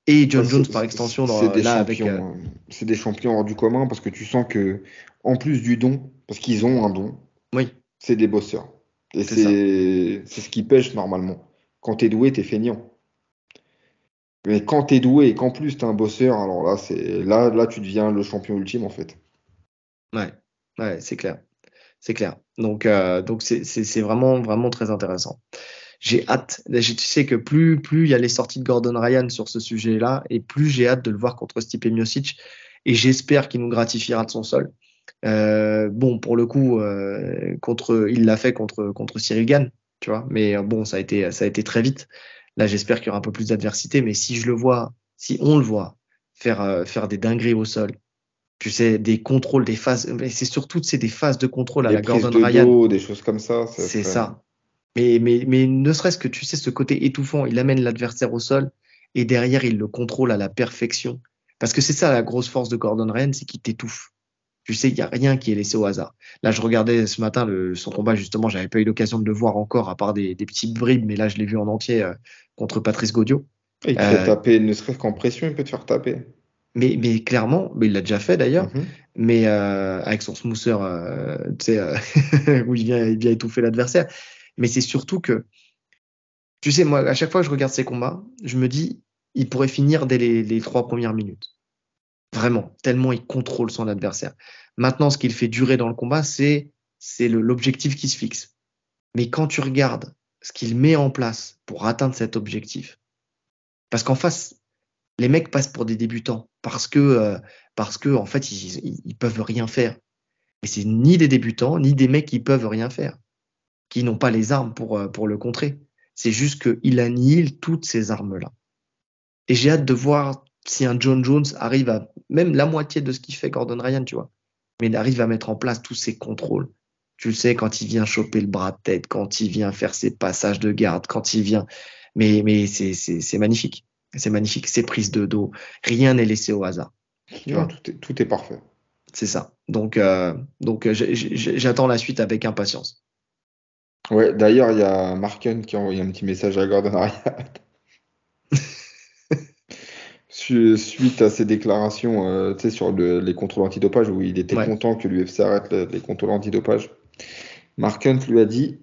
et John Jones par extension dans, des là avec. Euh, c'est des champions hors du commun parce que tu sens que, en plus du don, parce qu'ils ont un don, oui. c'est des bosseurs. Et c'est ce qui pêche normalement. Quand t'es doué, t'es feignant. Mais quand t'es doué et qu'en plus t'es un bosseur, alors là, c'est là, là, tu deviens le champion ultime en fait. Ouais, ouais, c'est clair, c'est clair. Donc, euh, donc c'est vraiment, vraiment très intéressant j'ai hâte. Tu sais que plus plus il y a les sorties de Gordon Ryan sur ce sujet-là, et plus j'ai hâte de le voir contre Stipe Miocic. Et j'espère qu'il nous gratifiera de son sol. Euh, bon, pour le coup, euh, contre, il l'a fait contre contre Cyril Gann, tu vois. Mais euh, bon, ça a été ça a été très vite. Là, j'espère qu'il y aura un peu plus d'adversité. Mais si je le vois, si on le voit faire faire des dingueries au sol, tu sais, des contrôles, des phases. C'est surtout c'est des phases de contrôle à la Gordon Ryan. des choses comme ça. C'est ça. Mais, mais, mais ne serait-ce que tu sais, ce côté étouffant, il amène l'adversaire au sol et derrière, il le contrôle à la perfection. Parce que c'est ça la grosse force de Gordon Ryan, c'est qu'il t'étouffe. Tu sais, il n'y a rien qui est laissé au hasard. Là, je regardais ce matin le, son combat, justement, j'avais pas eu l'occasion de le voir encore, à part des, des petites bribes, mais là, je l'ai vu en entier euh, contre Patrice Gaudio. il te fait euh, taper, ne serait-ce qu'en pression, il peut te faire taper. Mais, mais clairement, mais il l'a déjà fait d'ailleurs, mhm. mais euh, avec son smoother, tu sais, où il vient, il vient étouffer l'adversaire. Mais c'est surtout que, tu sais, moi, à chaque fois que je regarde ces combats, je me dis, il pourrait finir dès les, trois premières minutes. Vraiment, tellement il contrôle son adversaire. Maintenant, ce qu'il fait durer dans le combat, c'est c'est l'objectif qui se fixe. Mais quand tu regardes ce qu'il met en place pour atteindre cet objectif, parce qu'en face, les mecs passent pour des débutants parce que euh, parce que en fait ils, ils, peuvent rien faire. Et c'est ni des débutants ni des mecs qui peuvent rien faire qui n'ont pas les armes pour, euh, pour le contrer. C'est juste qu'il annihile toutes ces armes-là. Et j'ai hâte de voir si un John Jones arrive à même la moitié de ce qu'il fait Gordon Ryan, tu vois. Mais il arrive à mettre en place tous ces contrôles. Tu le sais, quand il vient choper le bras de tête, quand il vient faire ses passages de garde, quand il vient. Mais, mais c'est magnifique. C'est magnifique. Ces prises de dos. Rien n'est laissé au hasard. Tu vois tout, est, tout est parfait. C'est ça. Donc, euh, donc j'attends la suite avec impatience. Ouais, d'ailleurs, il y a Marken qui a envoyé un petit message à Gordon Ryan. Suite à ses déclarations euh, sur les contrôles antidopage, où il était content que l'UFC arrête les contrôles antidopage, Mark Hunt lui a dit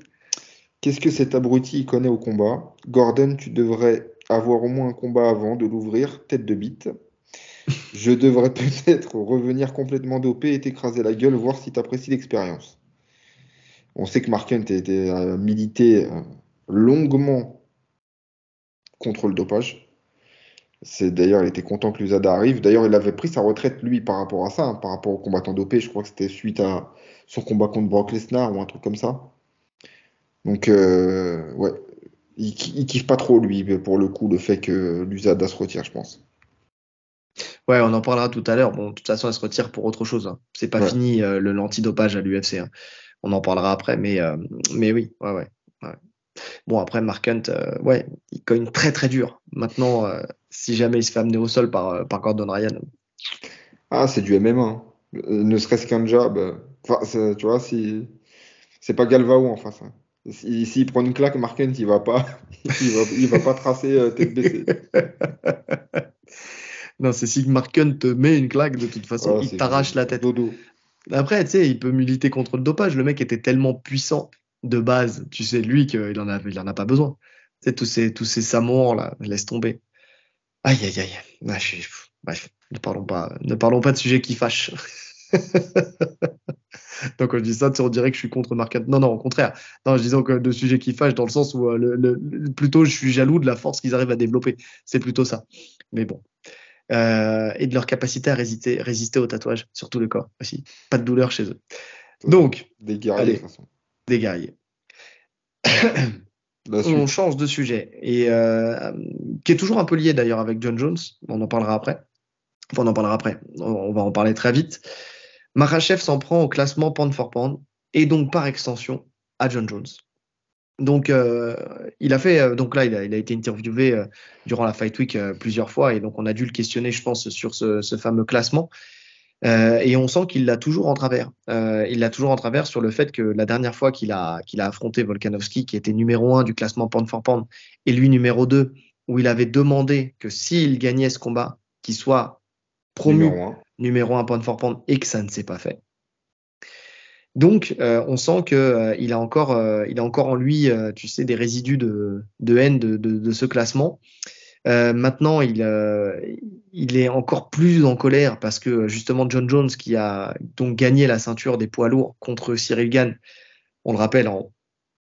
Qu'est-ce que cet abruti connaît au combat? Gordon, tu devrais avoir au moins un combat avant de l'ouvrir, tête de bite. Je devrais peut-être revenir complètement dopé et t'écraser la gueule, voir si tu apprécies l'expérience. On sait que Mark Hunt a été euh, milité euh, longuement contre le dopage. C'est d'ailleurs, il était content que l'USADA arrive. D'ailleurs, il avait pris sa retraite lui par rapport à ça, hein, par rapport au combattant dopé. Je crois que c'était suite à son combat contre Brock Lesnar ou un truc comme ça. Donc, euh, ouais, il, il, kiffe pas trop lui pour le coup le fait que l'USADA se retire, je pense. Ouais, on en parlera tout à l'heure. Bon, de toute façon, elle se retire pour autre chose. Hein. C'est pas fini le l'antidopage à l'UFC. Hein on en parlera après, mais, euh, mais oui, ouais, ouais, Bon, après, Mark Hunt, euh, ouais, il cogne très très dur. Maintenant, euh, si jamais il se fait amener au sol par, par Gordon Ryan. Ah, c'est du MMA. Hein. Ne serait-ce qu'un job. Enfin, tu vois, si, c'est pas Galvao en face. Hein. S'il prend une claque, Marquent, il va pas, il va, il va pas tracer euh, tête baissée. non, c'est si Marken te met une claque, de toute façon, Ah, il t'arrache la tête. Dodo. Après, tu sais, il peut militer contre le dopage. Le mec était tellement puissant de base, tu sais, lui, qu'il en a, il en a pas besoin. Tu sais, tous ces, tous ces Samoans, là, laisse tomber. Aïe, aïe, aïe. Ah, je suis- Bref, ne parlons pas, ne parlons pas de sujets qui fâchent. Donc, quand je dis ça, on dirait que je suis contre Marc Non, non, au contraire. Non, je disais que de sujets qui fâchent dans le sens où euh, le- le- plutôt je suis jaloux de la force qu'ils arrivent à développer. C'est plutôt ça. Mais bon. Euh, et de leur capacité à résister, résister au tatouage sur tout le corps aussi. Pas de douleur chez eux. Donc, Des guerriers, Allez. de toute façon. des guerriers. La On change de sujet et euh, qui est toujours un peu lié d'ailleurs avec John Jones. On en parlera après. Enfin, on en parlera après. On, on va en parler très vite. Marachev s'en prend au classement pound for pound et donc par extension à John Jones. Donc, euh, il a fait. euh, donc là, il a, il a été interviewé euh, durant la Fight Week euh, plusieurs fois et donc on a dû le questionner, je pense, sur ce, ce fameux classement. Et on sent qu'il l'a toujours en travers. Il l'a toujours en travers sur le fait que la dernière fois qu'il a, qu'il a affronté Volkanovski, qui était numéro 1 du classement pound for pound, et lui numéro 2, où il avait demandé que s'il gagnait ce combat, qu'il soit promu Numéro un. numéro 1 pound for pound, et que ça ne s'est pas fait. Donc, euh, on sent que euh, il a encore, euh, il a encore en lui, euh, tu sais, des résidus de, de haine de, de, de ce classement. Euh, maintenant, il, euh, il est encore plus en colère parce que justement John Jones, qui a donc gagné la ceinture des poids lourds contre Cyril Gann, on le rappelle en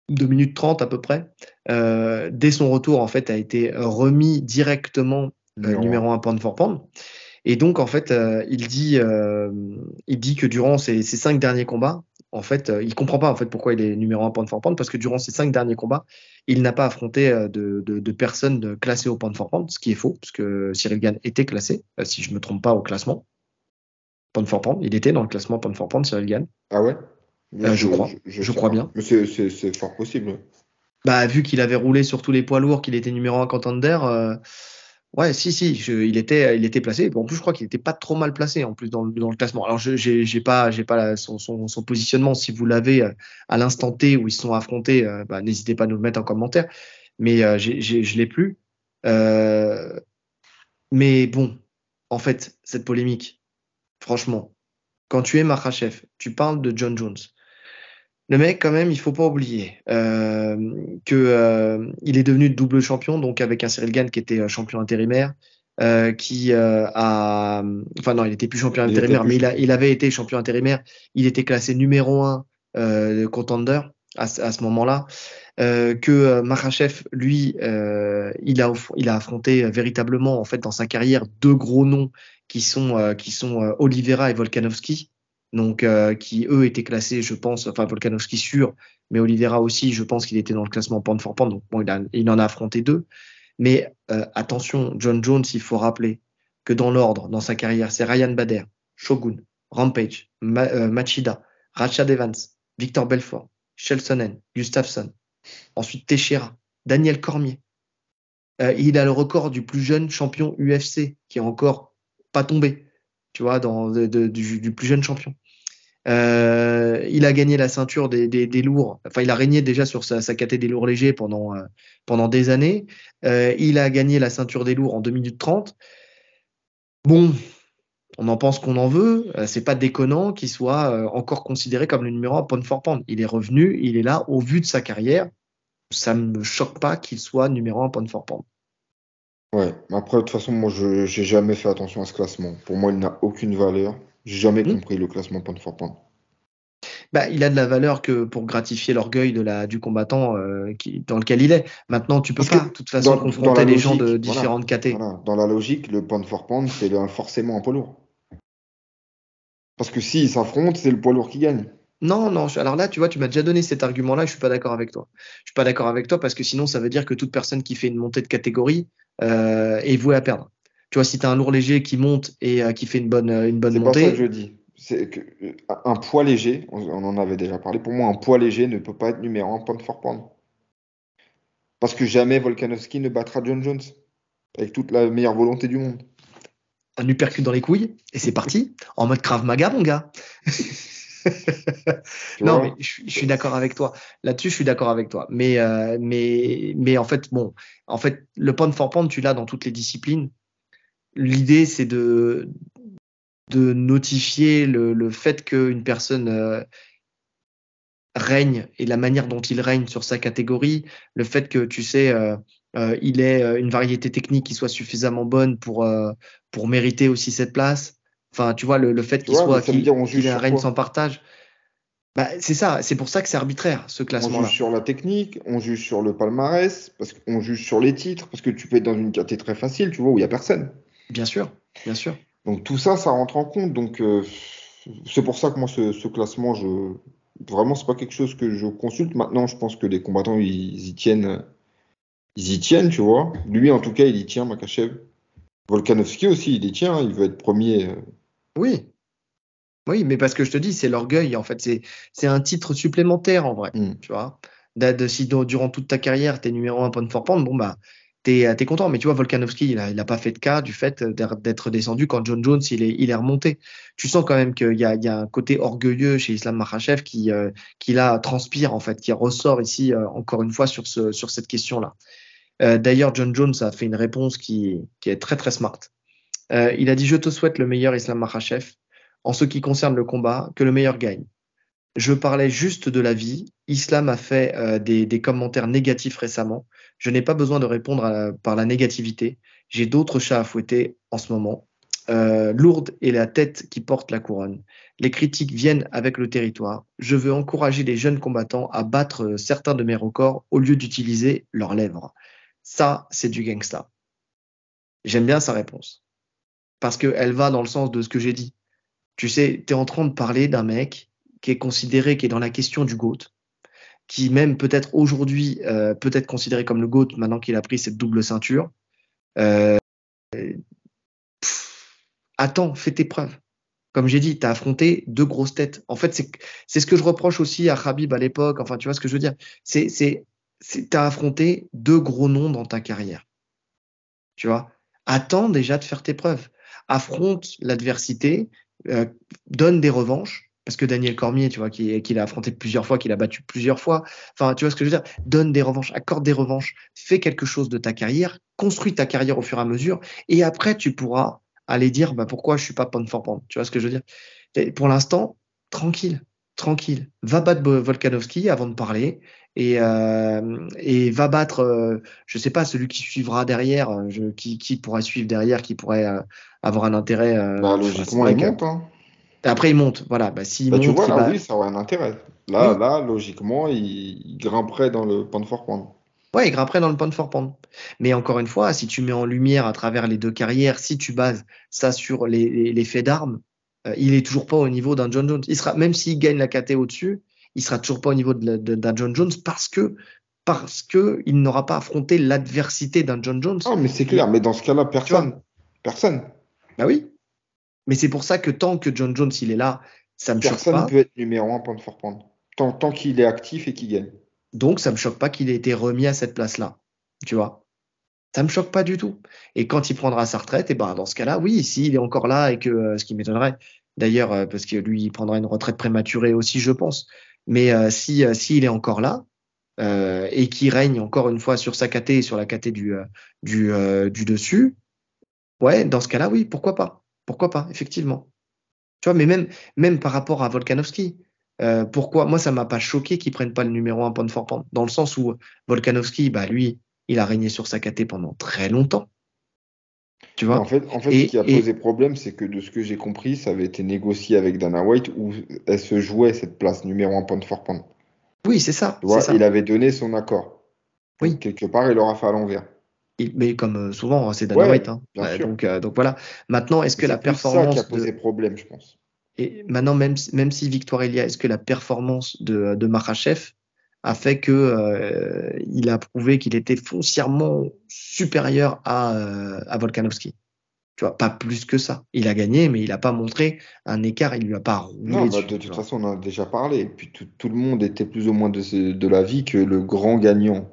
2 minutes 30 à peu près, euh, dès son retour en fait a été remis directement Numéro un. numéro 1 pound for pound. Et donc en fait, euh, il dit, euh, il dit que durant ces, ces cinq derniers combats, en fait, euh, il comprend pas en fait pourquoi il est numéro 1 pound for pound parce que durant ces cinq derniers combats, il n'a pas affronté euh, de, de, de personnes classées au pound for pound, ce qui est faux, parce que Cyril Gann était classé, euh, si je me trompe pas, au classement. Pound for pound, il était dans le classement pound for pound, Cyril Gann. Ah ouais? Euh, je crois. Je crois bien. Mais c'est- fort possible. Bah, vu qu'il avait roulé sur tous les poids lourds, qu'il était numéro 1 contender, euh, ouais, si, si, je- il, était, il était placé. En plus, je crois qu'il n'était pas trop mal placé en plus dans, le- dans le classement. Alors, je j'ai pas, j'ai pas la- son, positionnement. Si vous l'avez euh, à l'instant T où ils se sont affrontés, euh, bah, n'hésitez pas à nous le mettre en commentaire. Mais euh, je l'ai plus. Mais bon, en fait, cette polémique, franchement, quand tu es Makhachev, tu parles de John Jones. Le mec, quand même, il faut pas oublier euh, que euh, il est devenu double champion, donc avec un Cyril Gann qui était euh, champion intérimaire, euh, qui euh, a, enfin non, il était plus champion intérimaire, mais il, a, il avait été champion intérimaire. Il était classé numéro un euh, contender à, ce- à ce moment-là. Euh, que euh, Makhachev, lui, euh, il a il a affronté véritablement en fait dans sa carrière deux gros noms qui sont euh, qui sont euh, Oliveira et Volkanovski donc euh, qui eux étaient classés, je pense, enfin Volkanovski sûr, mais Oliveira aussi, je pense qu'il était dans le classement pound for pound, donc bon, il, en a affronté deux. Mais euh, attention, John Jones, il faut rappeler que dans l'ordre, dans sa carrière, c'est Ryan Bader, Shogun, Rampage, euh, Machida, Rachad Evans, Victor Belfort, Shelsonen, Gustafsson, ensuite Teixeira, Daniel Cormier. Il a le record du plus jeune champion UFC qui est encore pas tombé, tu vois, dans, du plus jeune champion. Euh, il a gagné la ceinture des, lourds. Enfin, il a régné déjà sur sa, sa des lourds légers pendant, euh, pendant des années. Euh, il a gagné la ceinture des lourds en 2 minutes 30. Bon, on en pense qu'on en veut. C'est pas déconnant qu'il soit encore considéré comme le numéro 1 pound for pound. Il est revenu, il est là au vu de sa carrière. Ça ne me choque pas qu'il soit numéro 1 pound for pound. Ouais, après, de toute façon, moi, je j'ai jamais fait attention à ce classement. Pour moi, il n'a aucune valeur. Jamais Hmm. compris le classement pound for pound. Bah, il a de la valeur que pour gratifier l'orgueil de la, du combattant euh, qui, dans lequel il est. Maintenant, tu peux Parce pas, de toute façon, dans- confronter les gens de différentes catés. Voilà, dans la logique, le pound for pound, c'est forcément un poids lourd. Parce que s'ils s'affrontent, c'est le poids lourd qui gagne. Non, non, alors là, tu vois, tu m'as déjà donné cet argument-là, je suis pas d'accord avec toi. Je suis pas d'accord avec toi parce que sinon, ça veut dire que toute personne qui fait une montée de catégorie euh, est vouée à perdre. Tu vois, si tu as un lourd léger qui monte et euh, qui fait une bonne, une bonne C'est pas ça que montée, je dis. C'est que euh, un poids léger, on, on en avait déjà parlé, pour moi, un poids léger ne peut pas être numéro un pound for pound. Parce que jamais Volkanovski ne battra John Jones. Avec toute la meilleure volonté du monde. un uppercut dans les couilles et c'est parti en mode Krav Maga, mon gars. non, mais je, suis d'accord avec toi. Là-dessus, je suis d'accord avec toi. Mais, euh, mais, mais en fait, bon, en fait, le pound for pound, tu l'as dans toutes les disciplines. L'idée, c'est de, de notifier le, le fait qu'une personne euh, règne et la manière dont il règne sur sa catégorie, le fait que, tu sais, euh, euh il ait une variété technique qui soit suffisamment bonne pour, pour mériter aussi cette place. Enfin, tu vois, le, le fait qu'il soit qu'il règne sans partage. Bah, c'est ça, c'est pour ça que c'est arbitraire ce classement. On juge sur la technique, on juge sur le palmarès, parce qu'on juge sur les titres, parce que tu peux être dans une catégorie très facile, tu vois, où il n'y a personne. Bien sûr, bien sûr. Donc tout ça, ça rentre en compte. Donc euh, c'est pour ça que moi, ce, ce classement, je vraiment, c'est pas quelque chose que je consulte. Maintenant, je pense que les combattants, ils, y tiennent, ils y tiennent, tu vois. Lui, en tout cas, il y tient, Makachev. Volkanovski aussi, il y tient, hein. il veut être premier. Euh, oui. Oui, mais parce que je te dis, c'est l'orgueil, en fait. C'est un titre supplémentaire, en vrai. Mm. Tu vois si durant toute ta carrière, tu es numéro un pound for pound, bon, bah, tu es, content. Mais tu vois, Volkanovski, il n'a il a pas fait de cas du fait d'être descendu quand John Jones, il est, il est remonté. Tu sens quand même qu'il y, y a, un côté orgueilleux chez Islam Makhachev qui, euh, qui là, transpire, en fait, qui ressort ici, euh, encore une fois, sur, ce, sur cette question-là. Euh, d'ailleurs, John Jones a fait une réponse qui, qui est très, très smart. Euh, il a dit Je te souhaite le meilleur Islam Makhachev. En ce qui concerne le combat, que le meilleur gagne. Je parlais juste de la vie. Islam a fait euh, des, commentaires négatifs récemment. Je n'ai pas besoin de répondre par la négativité. J'ai d'autres chats à fouetter en ce moment. Euh, lourde est la tête qui porte la couronne. Les critiques viennent avec le territoire. Je veux encourager les jeunes combattants à battre certains de mes records au lieu d'utiliser leurs lèvres. Ça, c'est du gangsta. J'aime bien sa réponse parce qu'elle va dans le sens de ce que j'ai dit. Tu sais, tu es en train de parler d'un mec qui est considéré, qui est dans la question du GOAT, qui même peut-être aujourd'hui euh, peut être considéré comme le GOAT maintenant qu'il a pris cette double ceinture. Euh, attends, fais tes preuves. Comme j'ai dit, tu as affronté deux grosses têtes. En fait, c'est ce que je reproche aussi à Khabib à l'époque. Enfin, tu vois ce que je veux dire. C'est tu as affronté deux gros noms dans ta carrière. Tu vois? Attends déjà de faire tes preuves affronte l'adversité, euh, donne des revanches, parce que Daniel Cormier, tu vois, qui, qui l'a affronté plusieurs fois, qu'il a battu plusieurs fois, enfin, tu vois ce que je veux dire, donne des revanches, accorde des revanches, fais quelque chose de ta carrière, construis ta carrière au fur et à mesure, et après, tu pourras aller dire, bah, pourquoi je suis pas pound for pound, tu vois ce que je veux dire? pour l'instant, tranquille, tranquille. Va battre Volkanovski avant de parler et, euh, et va battre, euh, je sais pas, celui qui suivra derrière, euh, je, qui, qui pourrait suivre derrière, qui pourrait euh, avoir un intérêt. Bah, logiquement, il monte. Hein. Après, il monte. Voilà. Bah, s'il bah, monte, tu vois, là, oui, ça aurait un intérêt. Là, là logiquement, il, il, grimperait dans le pound for pound. Ouais, il grimperait dans le pound for pound. Mais encore une fois, si tu mets en lumière à travers les deux carrières, si tu bases ça sur les, les, les faits d'armes, euh, il est toujours pas au niveau d'un John Jones. Il sera, même s'il gagne la KT au-dessus, il sera toujours pas au niveau d'un de, de, John Jones parce que parce que il n'aura pas affronté l'adversité d'un John Jones. Ah, mais c'est clair. Mais dans ce cas-là, personne, personne. Bah oui. Mais c'est pour ça que tant que John Jones il est là, ça me choque pas. Personne peut être numéro un pound for pound. Tant, tant qu'il est actif et qu'il gagne. Donc ça me choque pas qu'il ait été remis à cette place-là. Tu vois? Ça me choque pas du tout. Et quand il prendra sa retraite, et ben dans ce cas-là, oui, s'il est encore là et que euh, ce qui m'étonnerait, d'ailleurs, euh, parce que lui, il prendra une retraite prématurée aussi, je pense. Mais euh, si s'il est encore là et qu'il règne encore une fois sur sa KT et sur la KT du du, du dessus, ouais, dans ce cas-là, oui, pourquoi pas, pourquoi pas, effectivement. Tu vois, mais même même par rapport à Volkanovski, pourquoi moi ça m'a pas choqué qu'il prenne pas le numéro 1 pound for pound, dans le sens où Volkanovski, bah lui il a régné sur sa KT pendant très longtemps. Tu vois? En fait, en fait ce qui a posé problème, c'est que de ce que j'ai compris, ça avait été négocié avec Dana White où elle se jouait cette place numéro 1 pound for pound. Oui, c'est ça, Il avait donné son accord. Oui. quelque part, il aura fait à l'envers. Mais comme euh, souvent, hein, c'est Dana White. Hein. donc, euh, donc voilà. Maintenant, est-ce que la performance. C'est ça qui a posé problème, je pense. Et maintenant, même, même si Victoire Elia, est-ce que la performance de, de Marachev a fait que euh, il a prouvé qu'il était foncièrement supérieur à, euh, à Volkanovski? Tu vois, pas plus que ça. Il a gagné, mais il n'a pas montré un écart, il lui a pas roulé Non, bah, de toute façon, on en a déjà parlé. Et puis tout, tout le monde était plus ou moins de, de l'avis que le grand gagnant,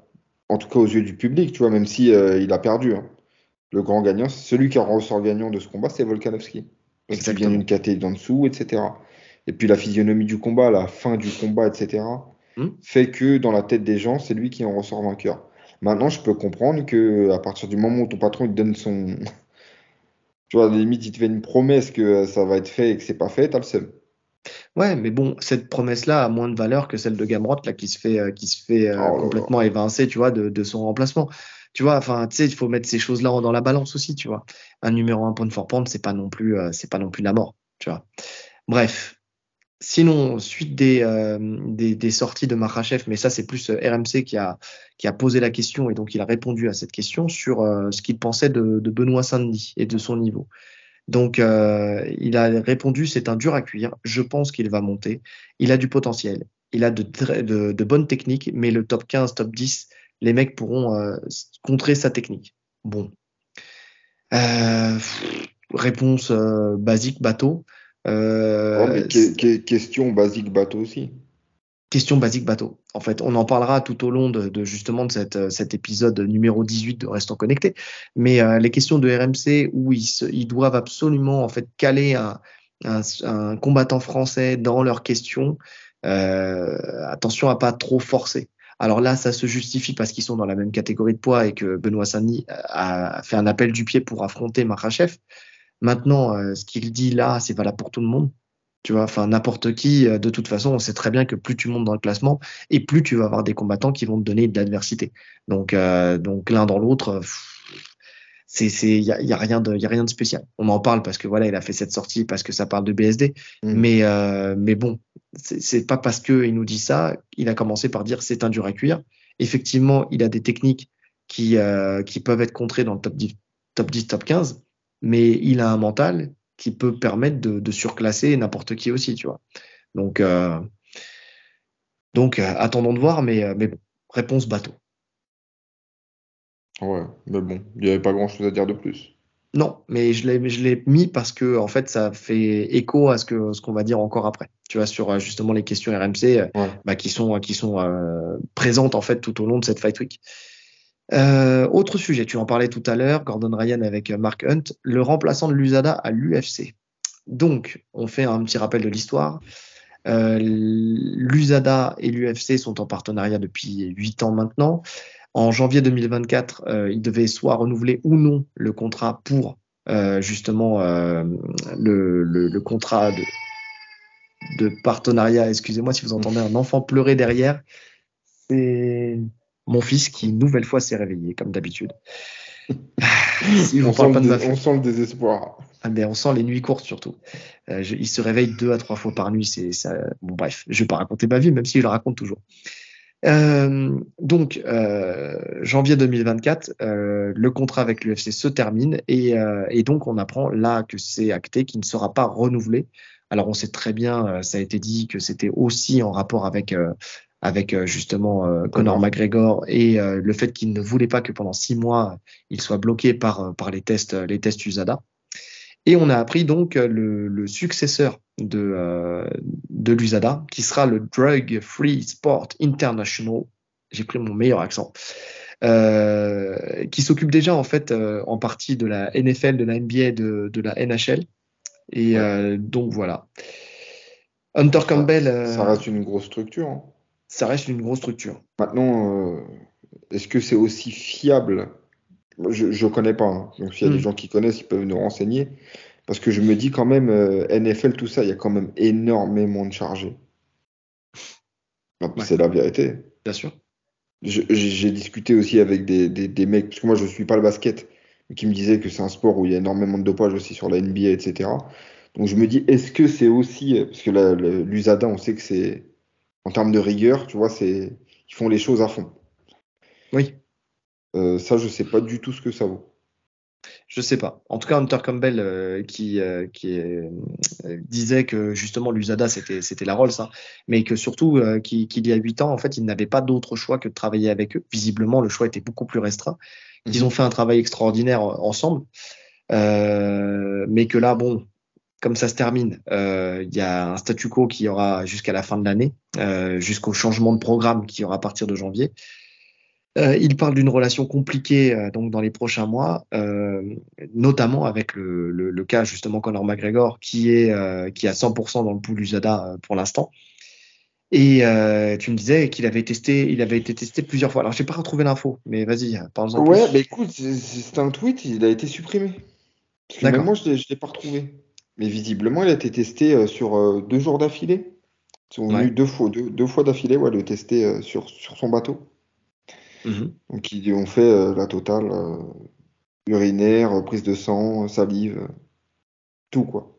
en tout cas aux yeux du public, tu vois, même si euh, il a perdu. Hein. Le grand gagnant, celui qui en ressort gagnant de ce combat, c'est Volkanovski. Parce qu'il vient d'une KT d'en dessous, etc. et puis la physionomie du combat, la fin du combat, etc., Hmm. fait que dans la tête des gens, c'est lui qui en ressort vainqueur. Maintenant, je peux comprendre que à partir du moment où ton patron il te donne son. Tu vois, limite, il te fait une promesse que ça va être fait et que c'est pas fait, t'as le seum. Ouais, mais bon, cette promesse-là a moins de valeur que celle de Gamrot, là, qui se fait, euh, qui se fait euh, Oh complètement évincer, tu vois, de, de son remplacement. Tu vois, enfin, tu sais, il faut mettre ces choses-là dans la balance aussi, tu vois. Un numéro un point de for pound, c'est pas non plus, euh, c'est pas non plus la mort, tu vois. Bref. Sinon, suite des, euh, des, des sorties de Makhachev, mais ça, c'est plus RMC qui a, qui a posé la question et donc il a répondu à cette question sur ce qu'il pensait de, de Benoît Saint-Denis et de son niveau. Donc, euh, il a répondu, c'est un dur à cuire. Je pense qu'il va monter. Il a du potentiel. Il a de, de, de bonnes techniques, mais le top 15, top 10, les mecs pourront euh, contrer sa technique. Bon. Euh, réponse euh, basique, bateau. Euh, que- que- question basique bateau aussi. Question basique bateau. En fait, on en parlera tout au long de, de justement de cette, euh, cet épisode numéro 18 de Restons connectés. Mais euh, les questions de RMC où ils, se- ils doivent absolument en fait caler un, un, un combattant français dans leurs questions. Euh, attention à pas trop forcer. Alors là, ça se justifie parce qu'ils sont dans la même catégorie de poids et que Benoît Saint-Denis a fait un appel du pied pour affronter Makhachev. Maintenant, euh, ce qu'il dit là, c'est valable pour tout le monde. Tu vois, enfin, n'importe qui, euh, de toute façon, on sait très bien que plus tu montes dans le classement et plus tu vas avoir des combattants qui vont te donner de l'adversité. Donc, euh, donc l'un dans l'autre, euh, c'est, c'est, y a, y a rien de, y a rien de spécial. On en parle parce que voilà, il a fait cette sortie parce que ça parle de BSD. Mm. Mais, euh, mais bon, c'est, c'est pas parce que il nous dit ça, il a commencé par dire c'est un dur à cuire. Effectivement, il a des techniques qui, euh, qui peuvent être contrées dans le top 10, top 10, top 15, mais il a un mental qui peut permettre de, de surclasser n'importe qui aussi, tu vois. Donc, euh, donc euh, attendons de voir, mais, euh, mais bon, réponse bateau. Ouais, mais bon, il n'y avait pas grand-chose à dire de plus. Non, mais je l'ai, mis parce que en fait, ça fait écho à ce que ce qu'on va dire encore après. Tu vois, sur justement les questions RMC Ouais. bah, qui sont qui sont euh, présentes en fait tout au long de cette fight week. Euh, autre sujet, tu en parlais tout à l'heure, Gordon Ryan avec euh, Mark Hunt, le remplaçant de l'USADA à l'UFC. Donc, on fait un petit rappel de l'histoire. Euh, L'USADA et l'UFC sont en partenariat depuis 8 ans maintenant. En janvier 2024, euh, ils devaient soit renouveler ou non le contrat pour justement le contrat de, de partenariat. Excusez-moi si vous entendez un enfant pleurer derrière. C'est mon fils qui, une nouvelle fois, s'est réveillé, comme d'habitude. si on sent pas de le ma dés- on sent le désespoir. ah, mais on sent les nuits courtes surtout. Euh, je- il se réveille deux à trois fois par nuit. C'est ça. Bon bref, je vais pas raconter ma vie, même si je la raconte toujours. Euh, donc euh, janvier 2024, euh, le contrat avec l'UFC se termine et, et donc on apprend là que c'est acté qu'il ne sera pas renouvelé. Alors on sait très bien, ça a été dit que c'était aussi en rapport avec avec euh, justement euh, Conor. McGregor et euh, le fait qu'il ne voulait pas que pendant six mois il soit bloqué par euh, par les tests les tests USADA. Et on a appris donc le, le successeur de, euh, de l'USADA, qui sera le Drug Free Sport International. J'ai pris mon meilleur accent. Qui s'occupe déjà en fait en partie de la NFL, de la NBA, de, de la NHL. Et Ouais. donc voilà. Hunter Campbell, Ça reste une grosse structure. hein. Ça reste une grosse structure. Maintenant, euh, est-ce que c'est aussi fiable? Je ne connais pas. hein. Donc, s'il y a des gens qui connaissent, ils peuvent nous renseigner. Parce que je me dis quand même, euh, NFL, tout ça, il y a quand même énormément de chargés. Ouais. C'est la vérité. Bien sûr. J'ai discuté aussi avec des, des, des mecs, parce que moi je suis pas le basket, mais qui me disaient que c'est un sport où il y a énormément de dopage aussi sur la NBA, etc. Donc je me dis, est-ce que c'est aussi, parce que l'USADA, on sait que c'est, en termes de rigueur, tu vois, c'est, ils font les choses à fond. Oui. Euh, ça, je sais pas du tout ce que ça vaut. Je sais pas. En tout cas, Hunter Campbell euh, qui, euh, qui euh, disait que justement l'USADA c'était c'était la Rolls, hein, mais que surtout qu'il y a huit ans, en fait, il n'avait pas d'autre choix que de travailler avec eux. Visiblement, le choix était beaucoup plus restreint. Ils ont fait un travail extraordinaire ensemble, mais que là, bon, comme ça se termine, euh, il y a un statu quo qui aura jusqu'à la fin de l'année, euh, jusqu'au changement de programme qui aura à partir de janvier. Euh, il parle d'une relation compliquée euh, donc dans les prochains mois, euh, notamment avec le, le, le, cas justement Conor McGregor qui est qui a 100% dans le pool USADA pour l'instant. Et tu me disais qu'il avait testé, il avait été testé plusieurs fois. Alors j'ai pas retrouvé l'info, mais vas-y, parle-en Ouais, mais bah, écoute, c'est un tweet, il a été supprimé. Parce moi je l'ai pas retrouvé. Mais visiblement, il a été testé sur deux jours d'affilée. Ils ont ouais. deux fois, deux, deux fois d'affilée, ouais, le tester sur, sur son bateau. Mhm. Donc ils ont fait euh, la totale euh, urinaire, prise de sang, salive, tout quoi.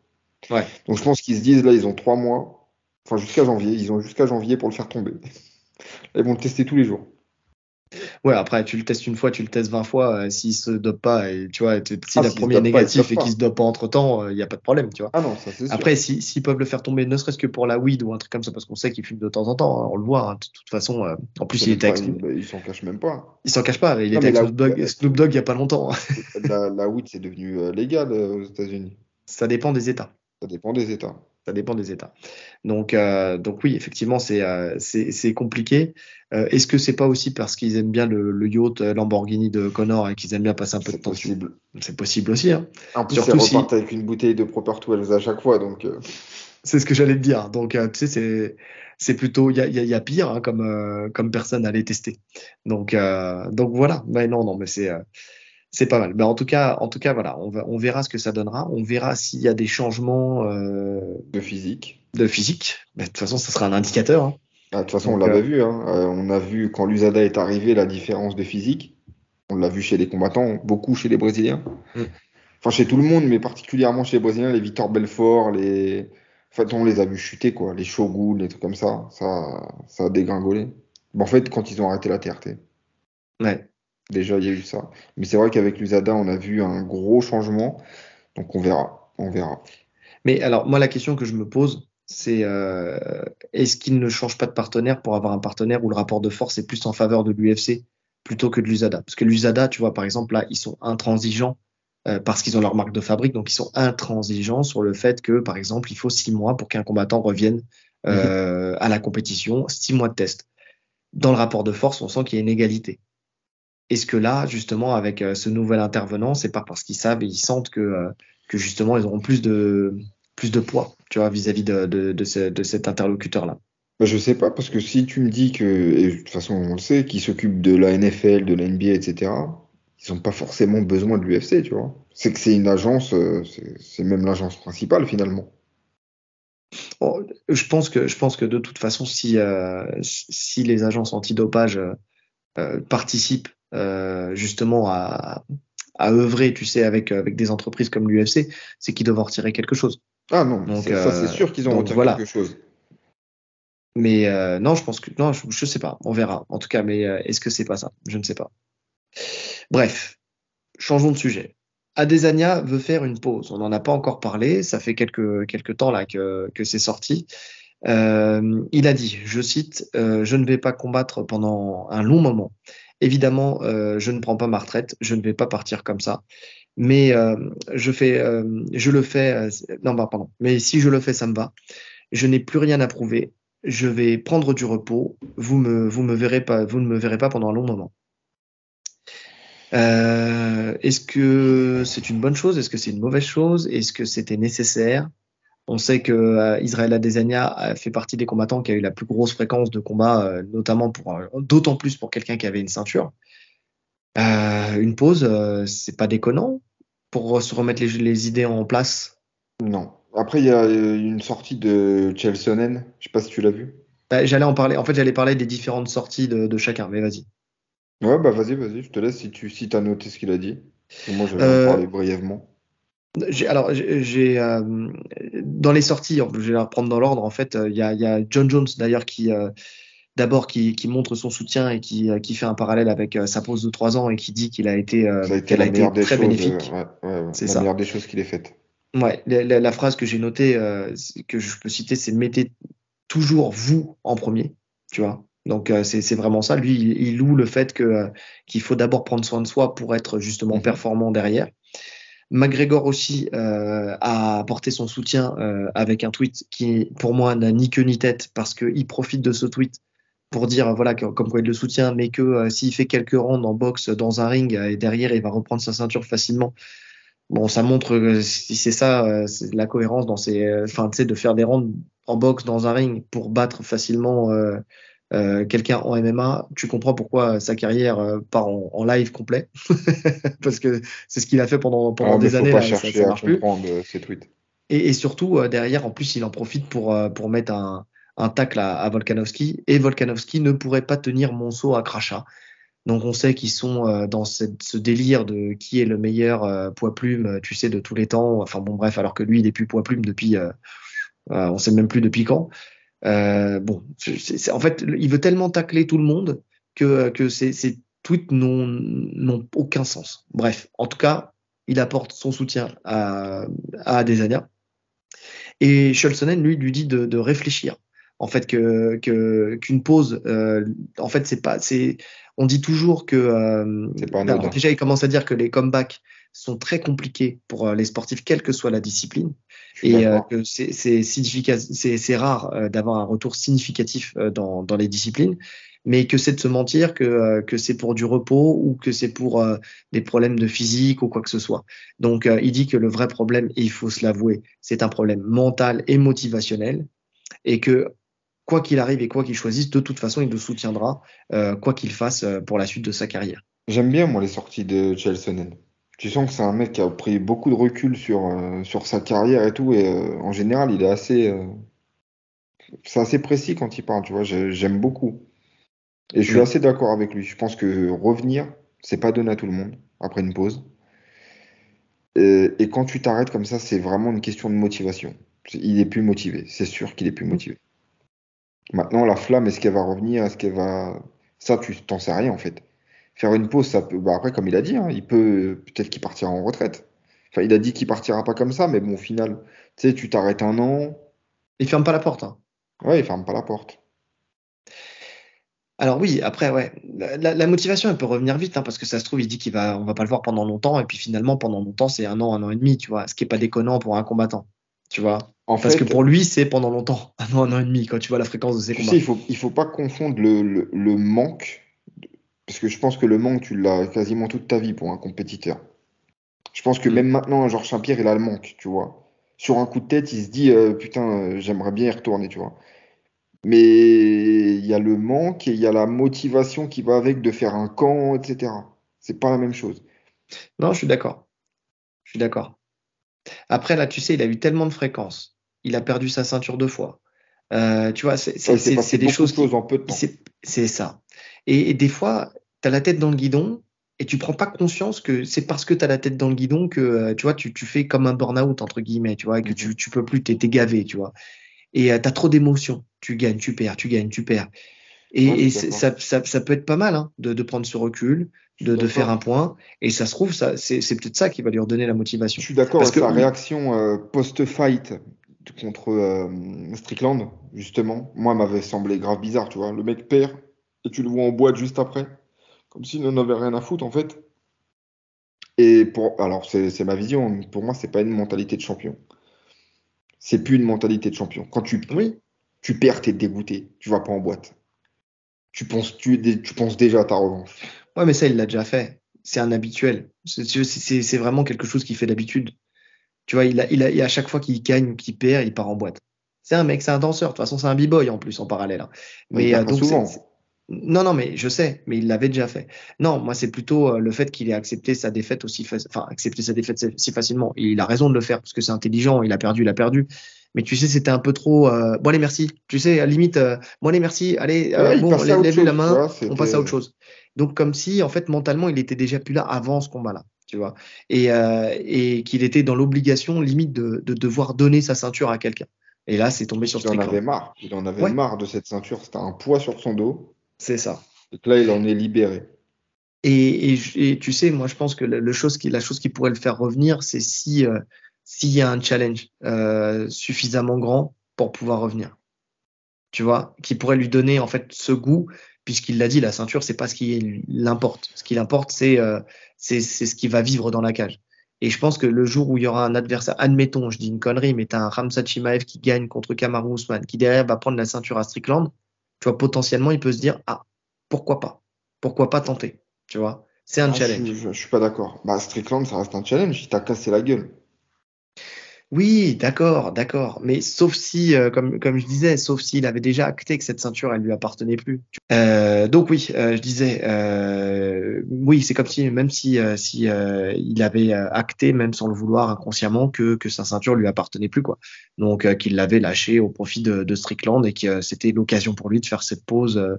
Ouais. Donc je pense qu'ils se disent là ils ont trois mois, enfin jusqu'à janvier, ils ont jusqu'à janvier pour le faire tomber. ils vont le tester tous les jours. Ouais, après, tu le testes une fois, tu le testes 20 fois, euh, s'il se dope pas, et tu vois, si ah, la première est négatif et qu'il se dope pas entre temps, il n'y a pas de problème, tu vois. Ah non, ça c'est Après, s'ils si, peuvent le faire tomber, ne serait-ce que pour la weed ou un truc comme ça, parce qu'on sait qu'il fume de temps en temps, hein, on le voit, hein, de toute façon. Euh, en plus, il était avec. Il, s'en cache même pas. Il s'en cache pas, il était avec Snoop Dogg, Snoop Dogg il y a pas longtemps. la, la weed, c'est devenu euh, légal aux États-Unis. Ça dépend des États. Ça dépend des États. Ça dépend des États. Donc, euh, donc oui, effectivement, c'est euh, c'est compliqué. Euh, Est-ce que c'est pas aussi parce qu'ils aiment bien le, le, yacht Lamborghini de Connor et qu'ils aiment bien passer un peu de temps possible. C'est possible aussi. Hein. En plus, Surtout ils repartent si... avec une bouteille de Proper Twelves à chaque fois, donc. C'est ce que j'allais te dire. Donc, tu sais, c'est c'est plutôt il y a, y a, pire hein, comme comme personne à les tester. Donc donc voilà. Mais non non, mais c'est c'est pas mal. Mais en tout cas, en tout cas, voilà, on, va, on verra ce que ça donnera. On verra s'il y a des changements euh, de physique. De physique. Mais de toute façon, ça sera un indicateur. Hein. Ah, de toute façon, Donc, on l'avait euh... vu. Hein. Euh, on a vu quand l'USADA est arrivé la différence de physique. On l'a vu chez les combattants, beaucoup chez les Brésiliens. Mm. Enfin, chez tout le monde, mais particulièrement chez les Brésiliens, les Victor Belfort, les. En fait, on les a vus chuter, quoi. Les Shogun, les trucs comme ça. Ça, ça a dégringolé. Bon, en fait, quand ils ont arrêté la TRT. Ouais. Déjà, il y a eu ça. Mais c'est vrai qu'avec l'USADA, on a vu un gros changement. Donc, on verra. On verra. Mais alors, moi, la question que je me pose, c'est euh, est-ce qu'il ne change pas de partenaire pour avoir un partenaire où le rapport de force est plus en faveur de l'UFC plutôt que de l'USADA Parce que l'USADA, tu vois, par exemple, là, ils sont intransigeants euh, parce qu'ils ont leur marque de fabrique. Donc, ils sont intransigeants sur le fait que, par exemple, il faut six mois pour qu'un combattant revienne euh, mmh. à la compétition, six mois de test. Dans le rapport de force, on sent qu'il y a une égalité. Est-ce que là, justement, avec euh, ce nouvel intervenant, c'est pas parce qu'ils savent et ils sentent que, euh, que justement, ils auront plus de, plus de poids, tu vois, vis-à-vis de, de, de, ce, de cet interlocuteur-là? Bah, Je sais pas, parce que si tu me dis que, et de toute façon, on le sait, qu'ils s'occupent de la NFL, de la NBA, etc., ils n'ont pas forcément besoin de l'UFC, tu vois. C'est que c'est une agence, euh, c'est même l'agence principale, finalement. Oh, je pense que je pense que de toute façon, si euh, si les agences antidopage euh, participent justement à, à œuvrer, tu sais, avec, avec des entreprises comme l'UFC, c'est qu'ils doivent en retirer quelque chose. Ah non, donc, ça c'est sûr qu'ils ont retiré voilà. quelque chose. Mais euh, non, je pense que non, je, je, sais pas, on verra. En tout cas, mais euh, est-ce que c'est pas ça? Je ne sais pas. Bref, changeons de sujet. Adesanya veut faire une pause. On n'en a pas encore parlé. Ça fait quelques quelques temps là que que c'est sorti. Euh, il a dit, je cite, euh, je ne vais pas combattre pendant un long moment. Évidemment, euh, je ne prends pas ma retraite, je ne vais pas partir comme ça. Mais euh, je fais, euh, je le fais. non, bah, pardon. Mais si je le fais, ça me va. Je n'ai plus rien à prouver. Je vais prendre du repos. Vous ne me verrez pas pendant un long moment. Est-ce que c'est une bonne chose? Est-ce que c'est une mauvaise chose? Est-ce que c'était nécessaire? On sait que euh, Israël Adesanya fait partie des combattants qui a eu la plus grosse fréquence de combats, euh, notamment pour d'autant plus pour quelqu'un qui avait une ceinture. Euh, une pause, c'est pas déconnant pour se remettre les, les, idées en place? Non. Après, il y a une sortie de Chelsonen. Je sais pas si tu l'as vu. Bah, j'allais en parler. En fait, j'allais parler des différentes sorties de, de chacun. Mais vas-y. Ouais, bah vas-y, vas-y. Je te laisse si tu si as noté ce qu'il a dit. Moi, je vais en parler brièvement alors, j'ai euh, dans les sorties, je vais la reprendre dans l'ordre. En fait, il y a, y, a, John Jones d'ailleurs qui euh, d'abord qui, qui, montre son soutien et qui, qui fait un parallèle avec euh, sa pause de trois ans et qui dit qu'il a été, qu'elle a été très choses, bénéfique. Ouais, ouais, c'est la ça. meilleure des choses qu'il ait faites. Ouais, la, la, la phrase que j'ai notée, que je peux citer, c'est mettez toujours vous en premier, tu vois. Donc c'est vraiment ça. Lui, il, il, loue le fait que qu'il faut d'abord prendre soin de soi pour être justement mm -hmm. performant derrière. McGregor aussi euh, a apporté son soutien euh, avec un tweet qui, pour moi, n'a ni queue ni tête parce qu'il profite de ce tweet pour dire voilà comme quoi il le soutient, mais que s'il fait quelques rounds en boxe dans un ring et derrière il va reprendre sa ceinture facilement. Bon, ça montre si c'est ça, la cohérence dans ses, enfin, tu sais, de faire des rounds en boxe dans un ring pour battre facilement euh, quelqu'un en MMA, tu comprends pourquoi sa carrière euh, part en, live complet, parce que c'est ce qu'il a fait pendant, pendant ah, des années. Pas chercher ça, marche à comprendre plus. Euh, tweets. Et, et surtout derrière, en plus, il en profite pour pour mettre un, un tacle à, à, Volkanovski, et Volkanovski ne pourrait pas tenir Monceau à crachat. Donc on sait qu'ils sont dans cette, ce délire de qui est le meilleur poids plume, tu sais, de tous les temps. Enfin bon, bref, alors que lui, il est plus poids plume depuis, on sait même plus depuis quand. Euh, bon, en fait, il veut tellement tacler tout le monde que, que ces, ces tweets n'ont, aucun sens. Bref, en tout cas, il apporte son soutien à, à Adesanya. Et Scholzonen, lui, lui dit de, de réfléchir. En fait, que, que qu'une pause, euh, en fait, c'est pas, c'est, on dit toujours que, euh, pas déjà, il commence à dire que les comebacks sont très compliqués pour euh, les sportifs, quelle que soit la discipline, et euh, que c'est rare euh, d'avoir un retour significatif dans, dans, les disciplines, mais que c'est de se mentir que, que c'est pour du repos ou que c'est pour des problèmes de physique ou quoi que ce soit. Donc, il dit que le vrai problème, et il faut se l'avouer, c'est un problème mental et motivationnel, et que quoi qu'il arrive et quoi qu'il choisisse, de toute façon, il le soutiendra, quoi qu'il fasse pour la suite de sa carrière. J'aime bien, moi, les sorties de Chelsea tu sens que c'est un mec qui a pris beaucoup de recul sur, euh, sur sa carrière et tout, et euh, en général, il est assez, euh, c'est assez précis quand il parle, tu vois, j'aime beaucoup. Et je suis assez d'accord avec lui. Je pense que revenir, c'est pas donné à tout le monde après une pause. Et, et quand tu t'arrêtes comme ça, c'est vraiment une question de motivation. Il est plus motivé, c'est sûr qu'il est plus motivé. Maintenant, la flamme, est-ce qu'elle va revenir? Est-ce qu'elle va. Ça, tu t'en sais rien en fait faire une pause, ça peut. Bah après, comme il a dit, hein, il peut peut-être qu'il partira en retraite. Enfin, il a dit qu'il partira pas comme ça, mais bon, au final, tu sais, tu t'arrêtes un an. Il ferme pas la porte. Hein. Ouais, il ferme pas la porte. Alors oui, après, ouais, la, motivation, elle peut revenir vite, hein, parce que ça se trouve, il dit qu'il va, on va pas le voir pendant longtemps, et puis finalement, pendant longtemps, c'est un an, un an et demi, tu vois, ce qui est pas déconnant pour un combattant, tu vois. En parce que pour lui, c'est pendant longtemps, un an, un an et demi, quand tu vois la fréquence de ses combats. Sais, il faut, il faut pas confondre le, le manque parce que je pense que le manque, tu l'as quasiment toute ta vie pour un compétiteur. Je pense que mm. même maintenant, Georges Saint-Pierre, il a le manque, tu vois. Sur un coup de tête, il se dit, euh, putain, euh, j'aimerais bien y retourner, tu vois. Mais il y a le manque et il y a la motivation qui va avec de faire un camp, etc. C'est pas la même chose. Non, je suis d'accord. Je suis d'accord. Après, là, tu sais, il a eu tellement de fréquences. Il a perdu sa ceinture deux fois. Euh, tu vois, c'est des choses. En peu de temps. C'est ça. Et, des fois, tu as la tête dans le guidon et tu prends pas conscience que c'est parce que tu as la tête dans le guidon que euh, tu vois, tu, tu fais comme un burn-out, entre guillemets, tu vois, que tu, tu peux plus, tu es, gavé, tu vois. Et euh, tu as trop d'émotions. Tu gagnes, tu perds, tu gagnes, tu perds. Et, ça, ça, ça, peut être pas mal hein, de, de, prendre ce recul, de, de, faire un point. Et ça se trouve, ça, c'est, peut-être ça qui va lui redonner la motivation. Je suis d'accord avec sa réaction euh, post-fight contre Strickland, justement. Moi, m'avait semblé grave bizarre, tu vois. Le mec perd, et tu le vois en boîte juste après, comme s'il n'en avait rien à foutre en fait. Et pour, alors c'est ma vision, pour moi c'est pas une mentalité de champion. C'est plus une mentalité de champion. Quand tu, oui. tu perds, t'es dégoûté, tu vas pas en boîte. Tu penses, tu, tu penses déjà à ta revanche. Ouais, mais ça il l'a déjà fait. C'est un habituel. C'est vraiment quelque chose qui fait d'habitude. Tu vois, il a, il a, à chaque fois qu'il gagne, qu'il perd, il part en boîte. C'est un mec, c'est un danseur. De toute façon, c'est un b-boy en plus en parallèle. Hein. Mais euh, donc, souvent. Non, non, mais je sais, mais il l'avait déjà fait. Non, moi, c'est plutôt euh, le fait qu'il ait accepté sa défaite aussi, enfin, accepté sa défaite si facilement. Il a raison de le faire parce que c'est intelligent. Il a perdu, il a perdu. Mais tu sais, c'était un peu trop. Euh, bon, allez, merci. Tu sais, à limite, euh, bon, allez, merci. Allez, bon, lève la main, on passe à autre chose. Donc, comme si, en fait, mentalement, il était déjà plus là avant ce combat-là, tu vois. Et, et qu'il était dans l'obligation, limite, de, de devoir donner sa ceinture à quelqu'un. Et là, c'est tombé sur Il en avait marre. Il en avait marre de cette ceinture. C'était un poids sur son dos. C'est ça. Donc là, il en est libéré. Et, et, tu sais, moi, je pense que le, chose qui, la chose qui pourrait le faire revenir, c'est si euh, s'il y a un challenge euh, suffisamment grand pour pouvoir revenir. Tu vois, qui pourrait lui donner en fait ce goût, puisqu'il l'a dit, la ceinture, c'est pas ce qui l'importe. Ce qui l'importe, c'est euh, c'est ce qui va vivre dans la cage. Et je pense que le jour où il y aura un adversaire, admettons, je dis une connerie, mais tu as un Ramsat Chimaev qui gagne contre Kamaru Usman, qui derrière va prendre la ceinture à Strickland, tu vois, potentiellement, il peut se dire, ah, pourquoi pas? Pourquoi pas tenter Tu vois, c'est un Ah, challenge. je suis pas d'accord. Bah, Strickland, ça reste un challenge. Il t'a cassé la gueule. Oui, d'accord, d'accord. Mais sauf si, euh, comme, je disais, sauf s'il avait déjà acté que cette ceinture, elle lui appartenait plus. Euh, donc oui, euh, je disais, oui, c'est comme si, même si, si il avait acté, même sans le vouloir inconsciemment, que, que sa ceinture lui appartenait plus, quoi. Donc qu'il l'avait lâché au profit de, Strickland et que c'était l'occasion pour lui de faire cette pause,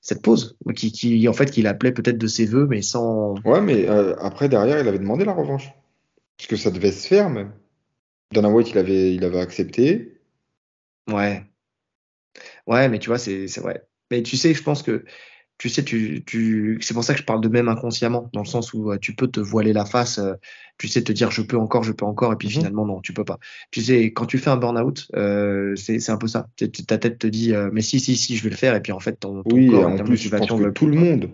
cette pause, qui, qui, en fait, qu'il appelait peut-être de ses voeux, mais sans. Ouais, mais après, derrière, il avait demandé la revanche. Parce que ça devait se faire, même. Dana White, il avait, il avait accepté. Ouais. Ouais, mais tu vois, c'est vrai. Mais tu sais, je pense que tu sais, tu, tu, c'est pour ça que je parle de même inconsciemment, dans le sens où euh, tu peux te voiler la face, euh, tu sais, te dire je peux encore, je peux encore, et puis Mhm. finalement non, tu peux pas. Tu sais, quand tu fais un burn-out, euh, c'est un peu ça. Ta tête te dit mais si, si, si, je vais le faire, et puis en fait ton, ton Oui, corps en plus, je pense que tout le monde,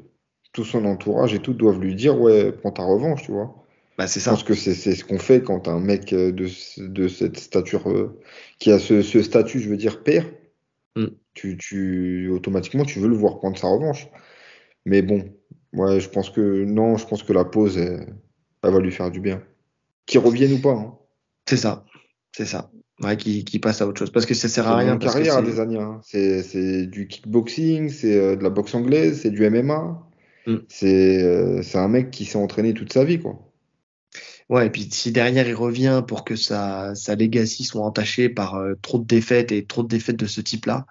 tout son entourage et tout doivent lui dire, ouais, prends ta revanche, tu vois. Bah c'est Je pense que c'est c'est ce qu'on fait quand un mec euh, de, de cette stature, euh, qui a ce, ce statut, je veux dire, père, Mm. tu, tu, automatiquement, tu veux le voir prendre sa revanche. Mais bon, ouais, je pense que, non, je pense que la pause, elle, elle va lui faire du bien. Qu'il revienne ou pas, hein. C'est ça. C'est ça. Ouais, qui, qui passe à autre chose. Parce que ça sert C'est à rien, que carrière, c'est. Adesanya. hein. C'est, c'est du kickboxing, c'est euh, de la boxe anglaise, c'est du MMA. Mm. C'est euh, c'est un mec qui s'est entraîné toute sa vie, quoi. Ouais, et puis si derrière il revient pour que sa, sa legacy soit entachée par euh, trop de défaites et trop de défaites de ce type-là,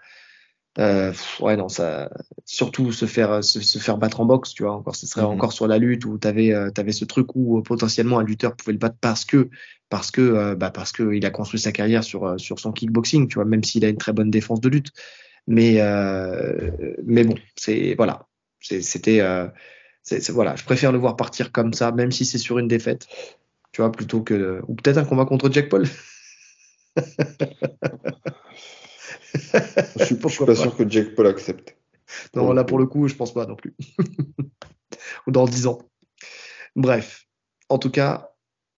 euh, pff, ouais, non, ça, surtout se faire, se, se faire battre en boxe, tu vois, encore, ce serait Mhm. encore sur la lutte où t'avais, euh, t'avais ce truc où euh, potentiellement un lutteur pouvait le battre parce que, parce que, euh, bah, parce que il a construit sa carrière sur, euh, sur son kickboxing, tu vois, même s'il a une très bonne défense de lutte. Mais, euh, mais bon, c'est, voilà, c'était, euh, voilà, je préfère le voir partir comme ça, même si c'est sur une défaite tu vois, plutôt que. Ou peut-être un combat contre Jack Paul. Je suis, je suis pas pas. sûr que Jake Paul accepte. Non, là, pour le coup, je pense pas non plus. Ou dans 10 ans. Bref. En tout cas,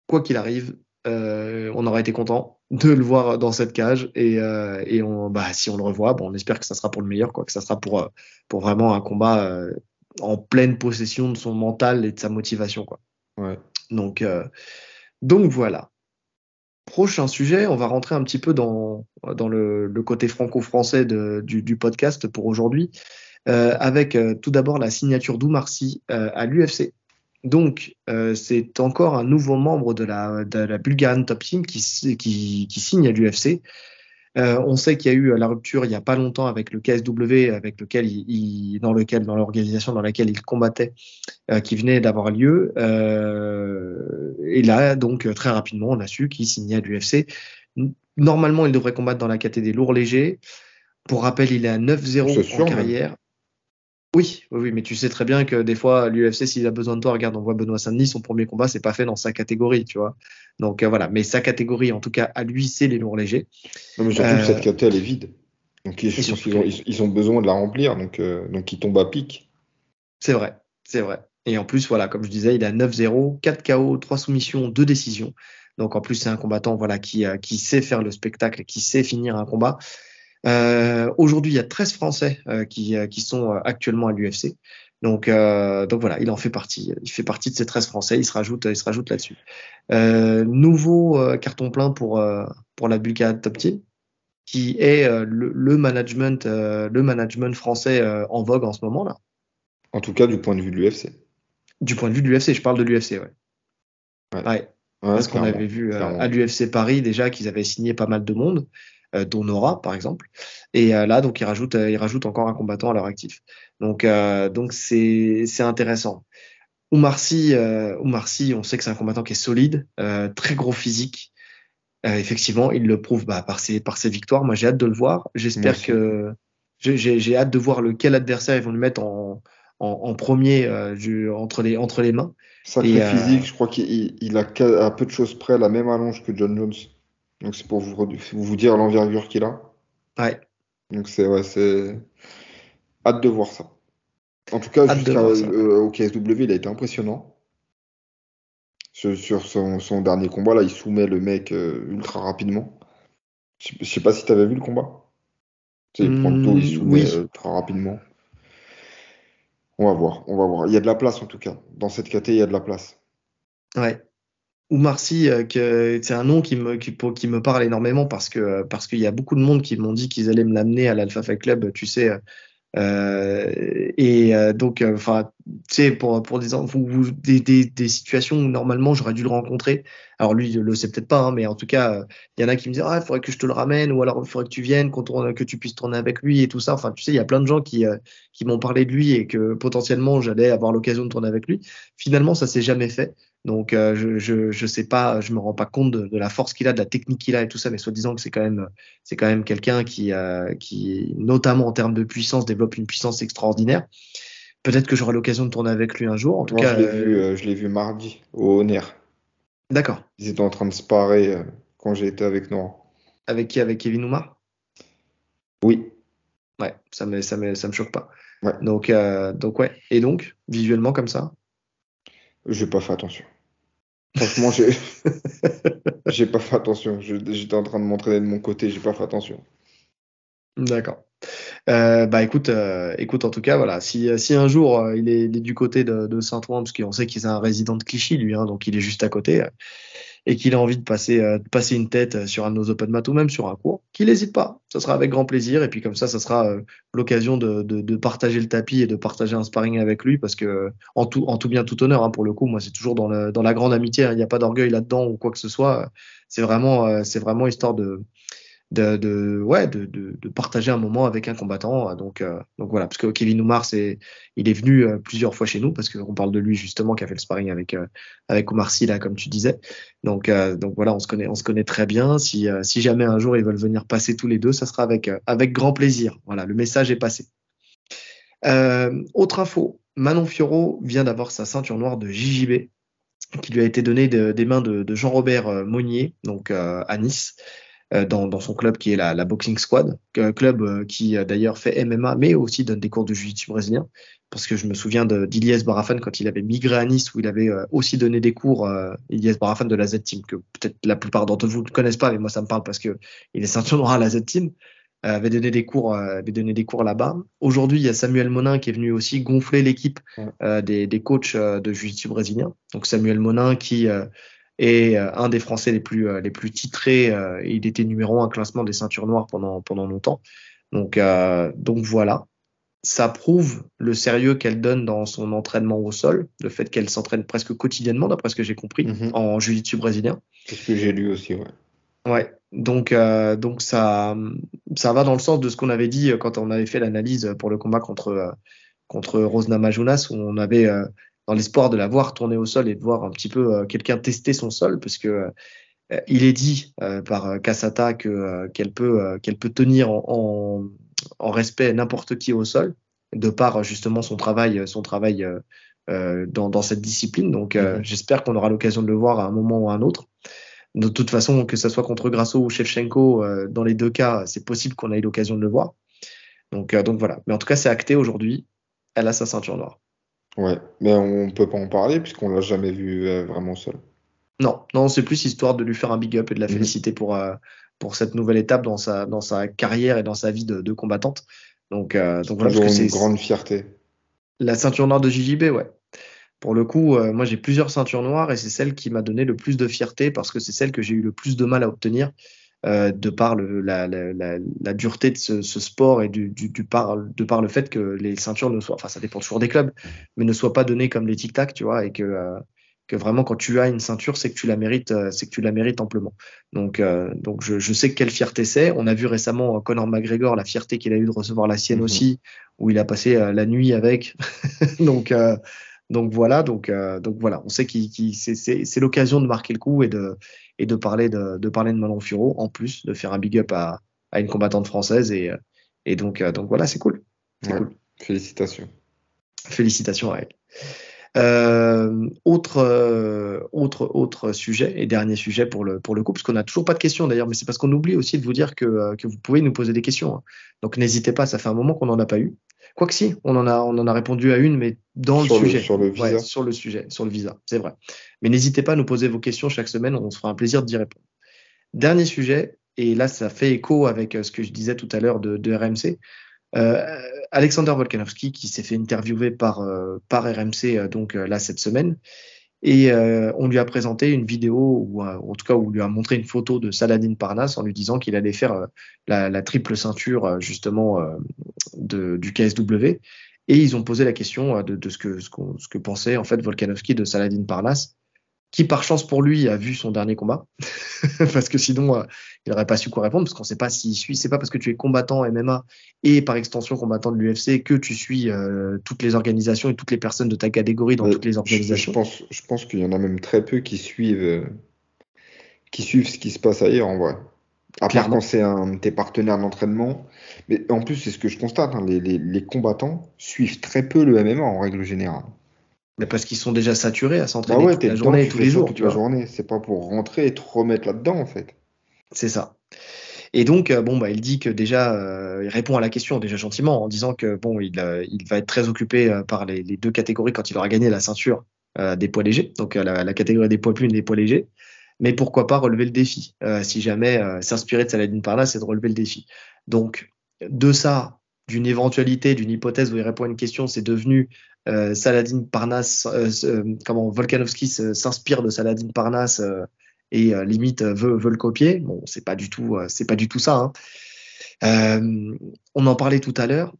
quoi qu'il arrive, euh, on aurait été content de le voir dans cette cage. Et, euh, et on, bah, si on le revoit, bon, on espère que ça sera pour le meilleur, quoi, que ça sera pour, euh, pour vraiment un combat euh, en pleine possession de son mental et de sa motivation. Quoi. Ouais. Donc, euh, donc voilà. Prochain sujet, on va rentrer un petit peu dans, le, côté franco-français du, podcast pour aujourd'hui, euh, avec euh, tout d'abord la signature d'Oumarcy à l'UFC. Donc, c'est encore un nouveau membre de la, de Bulgarian Top Team qui signe à l'UFC. Euh, on sait qu'il y a eu la rupture il n'y a pas longtemps avec le KSW, avec lequel il, il- dans lequel, dans l'organisation dans laquelle il combattait, euh, qui venait d'avoir lieu. Euh, et là, donc très rapidement, on a su qu'il signait à l'UFC. Normalement, il devrait combattre dans la catégorie des lourds légers. Pour rappel, il est à 9-0 C'est en sûr, carrière. Oui, oui, mais tu sais très bien que des fois, l'UFC, s'il a besoin de toi, regarde, on voit Benoît Saint-Denis, son premier combat, c'est pas fait dans sa catégorie, tu vois. Donc euh, voilà, mais sa catégorie, en tout cas, à lui, c'est les lourds légers. Non, mais surtout Euh, que cette caté, elle est vide. Donc, ils, ont, ils ont besoin de la remplir. Donc, euh, donc ils tombent à pic. C'est vrai, c'est vrai. Et en plus, voilà, comme je disais, il a 9-0, 4 KO, 3 soumissions, 2 décisions. Donc en plus, c'est un combattant voilà, qui, euh, qui sait faire le spectacle, qui sait finir un combat. Euh, Aujourd'hui, il y a 13 Français euh, qui, euh, qui sont actuellement à l'UFC. Donc, euh, donc voilà, il en fait partie. Il fait partie de ces 13 Français. Il se rajoute, il se rajoute là-dessus. Euh, nouveau euh, carton plein pour, pour la Bulgaria Top Team, qui est le, le management, le management français en vogue en ce moment là. En tout cas, du point de vue de l'UFC. Du point de vue de l'UFC, je parle de l'UFC, ouais. Ouais. Ouais, parce qu'on avait vu à l'UFC Paris déjà qu'ils avaient signé pas mal de monde, dont Nora par exemple. Et euh, là, donc ils rajoutent, euh, ils rajoutent encore un combattant à leur actif. Donc, euh, donc c'est c'est intéressant. Oumar Sy, euh, Oumar Sy, on sait que c'est un combattant qui est solide, euh, très gros physique. Euh, effectivement, il le prouve bah, par ses par ses victoires. Moi, j'ai hâte de le voir. J'espère que j'ai- hâte de voir lequel adversaire ils vont lui mettre en en, en premier euh, du- entre les entre les mains. Sacré Et, euh, physique, je crois qu'il il- il a à peu de choses près la même allonge que John Jones. Donc c'est pour vous, dire l'envergure qu'il a. Ouais, Donc c'est ouais, c'est hâte de voir ça. En tout cas, jusqu'à euh, au KSW, il a été impressionnant. Sur, sur son, son dernier combat, là, il soumet le mec euh, ultra rapidement. Je sais- je sais pas si tu avais vu le combat. Tu sais, il prend le dos, il Hmm, soumet oui. euh, très rapidement. On va voir, on va voir. Il y a de la place en tout cas. Dans cette KT, il y a de la place. Ouais. Oumar Sy, euh, que c'est un nom qui me, qui, qui me parle énormément parce que, parce qu'il y a beaucoup de monde qui m'ont dit qu'ils allaient me l'amener à l'Alpha Club, tu sais. euh, euh, et euh, donc, euh, enfin, tu sais, pour, pour des, des, des, des situations où normalement j'aurais dû le rencontrer. Alors lui, il le sait peut-être pas, hein, mais en tout cas, euh, il y en a qui me disent, ah, il faudrait que je te le ramène, ou alors il faudrait que tu viennes, qu'on tourne, que tu puisses tourner avec lui et tout ça. Enfin, tu sais, il y a plein de gens qui, euh, qui m'ont parlé de lui et que potentiellement j'allais avoir l'occasion de tourner avec lui. Finalement, ça s'est jamais fait. Donc, euh, je, je, je sais pas, je me rends pas compte de, de la force qu'il a, de la technique qu'il a et tout ça, mais soi-disant que c'est quand même, c'est quand même quelqu'un qui, euh, qui, notamment en termes de puissance, développe une puissance extraordinaire. Peut-être que j'aurai l'occasion de tourner avec lui un jour. En tout Moi, cas, je l'ai euh, vu, je l'ai vu mardi au Honor. d'accord. Ils étaient en train de se parer quand j'ai été avec Nora. Avec qui? Avec Kevin Oumar? Oui, Ouais, ça me, ça me, ça me choque pas. Ouais. Donc, donc ouais. Et donc, visuellement comme ça? j'ai pas fait attention. Franchement, j'ai j'ai pas fait attention. J'étais en train de m'entraîner de mon côté, j'ai pas fait attention. D'accord. Euh, bah écoute, euh, écoute en tout cas voilà, si, si un jour euh, il, est, du côté de, Saint-Ouen, parce qu'on sait qu'il est un résident de Clichy lui, hein, donc il est juste à côté, et qu'il a envie de passer, euh, de passer une tête euh, sur un de nos open ou même sur un cours, qu'il n'hésite pas, ça sera avec grand plaisir, et puis comme ça, ça sera euh, l'occasion de, de, de partager le tapis et de partager un sparring avec lui, parce que en tout, en tout bien tout honneur, hein, pour le coup, moi c'est toujours dans, le, dans la grande amitié, hein, il n'y a pas d'orgueil là-dedans ou quoi que ce soit, c'est vraiment, euh, c'est vraiment histoire de de, ouais de, de, partager un moment avec un combattant donc euh, donc voilà. Parce que Kevin Oumar c'est il est venu euh, plusieurs fois chez nous parce qu'on parle de lui justement qui a fait le sparring avec euh, avec Oumar là comme tu disais. Donc euh, donc voilà on se connaît on se connaît très bien. Si euh, si jamais un jour ils veulent venir passer tous les deux ça sera avec euh, avec grand plaisir. Voilà le message est passé. Euh, autre info Manon Fiorot vient d'avoir sa ceinture noire de JJB qui lui a été donnée de- des mains de, Jean-Robert euh, Monnier donc euh, à Nice. euh, dans, dans son club qui est la, la Boxing Squad, club euh, qui euh, d'ailleurs fait MMA, mais aussi donne des cours de jiu-jitsu brésilien. Parce que je me souviens d'Iliès Barafan quand il avait migré à Nice, où il avait euh, aussi donné des cours, euh, Iliès Barafan de la Z-Team, que peut-être la plupart d'entre vous ne connaissent pas, mais moi ça me parle parce que il est ceinture noire à la Z-Team, euh, avait donné des cours, euh, avait donné des cours là-bas. Aujourd'hui, il y a Samuel Monin qui est venu aussi gonfler l'équipe Ouais. euh, des, des coachs euh, de jiu-jitsu brésilien. Donc Samuel Monin qui euh, est euh, un des Français les plus euh, les plus titrés. euh, et il était numéro un classement des ceintures noires pendant pendant longtemps. Donc donc voilà, ça prouve le sérieux qu'elle donne dans son entraînement au sol, le fait qu'elle s'entraîne presque quotidiennement, d'après ce que j'ai compris, Mhm. en jiu-jitsu brésilien. C'est ce que j'ai lu aussi, ouais. Ouais, donc donc ça ça va dans le sens de ce qu'on avait dit quand on avait fait l'analyse pour le combat contre contre Rosna Majunas où on avait dans l'espoir de la voir tourner au sol et de voir un petit peu euh, quelqu'un tester son sol parce que euh, il est dit euh, par Kasata que euh, qu'elle peut euh, qu'elle peut tenir en, en, en respect n'importe qui au sol de par justement son travail son travail dans, dans cette discipline donc euh, Mhm. j'espère qu'on aura l'occasion de le voir à un moment ou à un autre de toute façon, que ce soit contre Grasso ou Shevchenko, euh, dans les deux cas, c'est possible qu'on ait l'occasion de le voir. Donc, euh, donc voilà. Mais en tout cas, c'est acté aujourd'hui. Elle a sa ceinture noire. Ouais, mais on peut pas en parler puisqu'on l'a jamais vu euh, vraiment seul. Non, non, c'est plus histoire de lui faire un big up et de la Mhm. féliciter pour, euh, pour cette nouvelle étape dans sa, dans sa carrière et dans sa vie de, de combattante. Donc, euh, donc voilà, parce que une grande fierté. la ceinture noire de JJB, ouais. Pour le coup, euh, moi j'ai plusieurs ceintures noires et c'est celle qui m'a donné le plus de fierté parce que c'est celle que j'ai eu le plus de mal à obtenir euh, de par le, la, la, la, la dureté de ce, ce sport et du, du, du par, de par le fait que les ceintures ne soient, enfin ça dépend toujours des clubs, mais ne soient pas données comme les tic-tac, tu vois, et que, euh, que vraiment quand tu as une ceinture, c'est que tu la mérites, euh, c'est que tu la mérites amplement. Donc, euh, donc je, je sais quelle fierté c'est. On a vu récemment euh, Conor McGregor, la fierté qu'il a eu de recevoir la sienne Mhm. aussi, où il a passé euh, la nuit avec. donc, euh, donc voilà, donc, euh, donc voilà, on sait c'est, c'est, c'est l'occasion de marquer le coup et de, et de parler de, de parler de Manon Furo, en plus de faire un big up à, à une combattante française et, euh, et donc, euh, donc voilà, c'est cool. C'est Ouais. cool. Félicitations. Félicitations à elle. Euh, autre, euh, autre, autre sujet et dernier sujet pour le, pour le coup, parce qu'on n'a toujours pas de questions d'ailleurs, mais c'est parce qu'on oublie aussi de vous dire que, que vous pouvez nous poser des questions. hein. Donc n'hésitez pas, ça fait un moment qu'on n'en a pas eu. Quoique si, on en a, on en a répondu à une, mais dans Sur le le- sujet. sur le Ouais, visa. sur le sujet, sur le visa, c'est vrai. Mais n'hésitez pas à nous poser vos questions chaque semaine, on se fera un plaisir d'y répondre. Dernier sujet, et là ça fait écho avec ce que je disais tout à l'heure de, de RMC. Euh, Alexander Volkanovski qui s'est fait interviewer par, euh, par RMC euh, donc là cette semaine et on lui a présenté une vidéo ou en tout cas on lui a montré une photo de Saladin Parnas en lui disant qu'il allait faire la, la, triple ceinture justement de, du KSW et ils ont posé la question de, de ce, que, ce, ce, que pensait en fait Volkanovski de Saladin Parnas qui par chance pour lui a vu son dernier combat, parce que sinon euh, il n'aurait pas su quoi répondre, parce qu'on ne sait pas s'il suit. C'est pas parce que tu es combattant MMA et par extension combattant de l'UFC que tu suis euh, toutes les organisations et toutes les personnes de ta catégorie dans euh, toutes les organisations. Je, pense, je pense qu'il y en a même très peu qui suivent, qui suivent ce qui se passe ailleurs en vrai. À part quand c'est un tes partenaires d'entraînement. Mais en plus, c'est ce que je constate, hein, les, les, les combattants suivent très peu le MMA en règle générale. Mais parce qu'ils sont déjà saturés à s'entraîner bah toute la journée et tous les jours. Toute la journée, c'est pas pour rentrer et te remettre là-dedans en fait. C'est ça. Et donc, euh, bon, bah, il dit que déjà, euh, il répond à la question déjà gentiment en disant que bon, il, euh, il va être très occupé par les, les, deux catégories quand il aura gagné la ceinture des poids légers, donc la, la, catégorie des poids plumes et des poids légers. Mais pourquoi pas relever le défi Si jamais s'inspirer de Saladin Parnas, c'est de relever le défi. Donc, de ça, d'une éventualité, d'une hypothèse où il répond à une question, c'est devenu Saladin Parnas, euh, euh, comment Volkanovski s'inspire de Saladin Parnas et limite veut, veut, le copier. Bon, c'est pas du tout, c'est pas du tout ça. Hein. on en parlait tout à l'heure.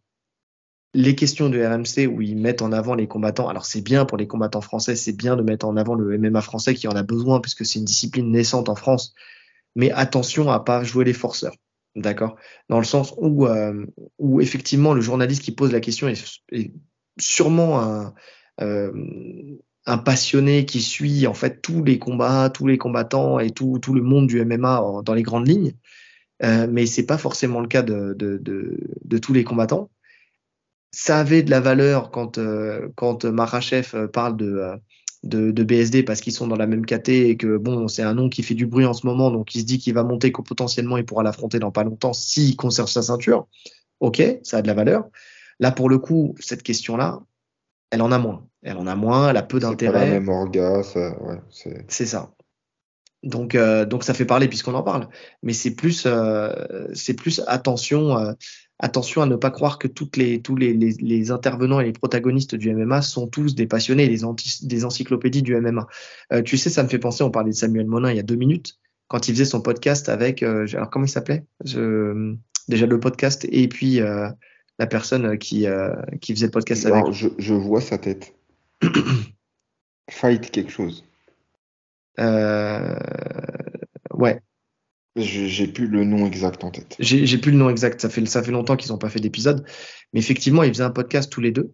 Les questions de RMC où ils mettent en avant les combattants. Alors c'est bien pour les combattants français, c'est bien de mettre en avant le MMA français qui en a besoin puisque c'est une discipline naissante en France. Mais attention à pas jouer les forceurs. D'accord? Dans le sens où, effectivement le journaliste qui pose la question est, est sûrement un, euh, un passionné qui suit en fait tous les combats, tous les combattants et tout, le monde du MMA dans les grandes lignes. Euh, mais c'est pas forcément le cas de, tous les combattants. Ça avait de la valeur quand, euh, quand Marachev parle de, de, de BSD parce qu'ils sont dans la même KT et que bon, c'est un nom qui fait du bruit en ce moment, donc il se dit qu'il va monter, que potentiellement il pourra l'affronter dans pas longtemps s'il conserve sa ceinture. Ok, ça a de la valeur. Là, pour le coup, cette question-là, elle en a moins. Elle en a moins, elle a peu d'intérêt. même orga, ouais, c'est ça. Donc, euh, donc ça fait parler puisqu'on en parle. Mais c'est plus, euh, c'est plus attention, euh, attention à ne pas croire que toutes les, tous les, les, les, intervenants et les protagonistes du MMA sont tous des passionnés, des, des encyclopédies du MMA. tu sais, ça me fait penser, on parlait de Samuel Monin il y a deux minutes, quand il faisait son podcast avec, alors comment il s'appelait? Déjà le podcast et puis la personne qui, euh, qui faisait le podcast avec. Je, je, vois sa tête. Fight quelque chose. Euh, ouais. J'ai plus le nom exact en tête. J'ai plus le nom exact. Ça fait, ça fait longtemps qu'ils n'ont pas fait d'épisode. Mais effectivement, ils faisaient un podcast tous les deux.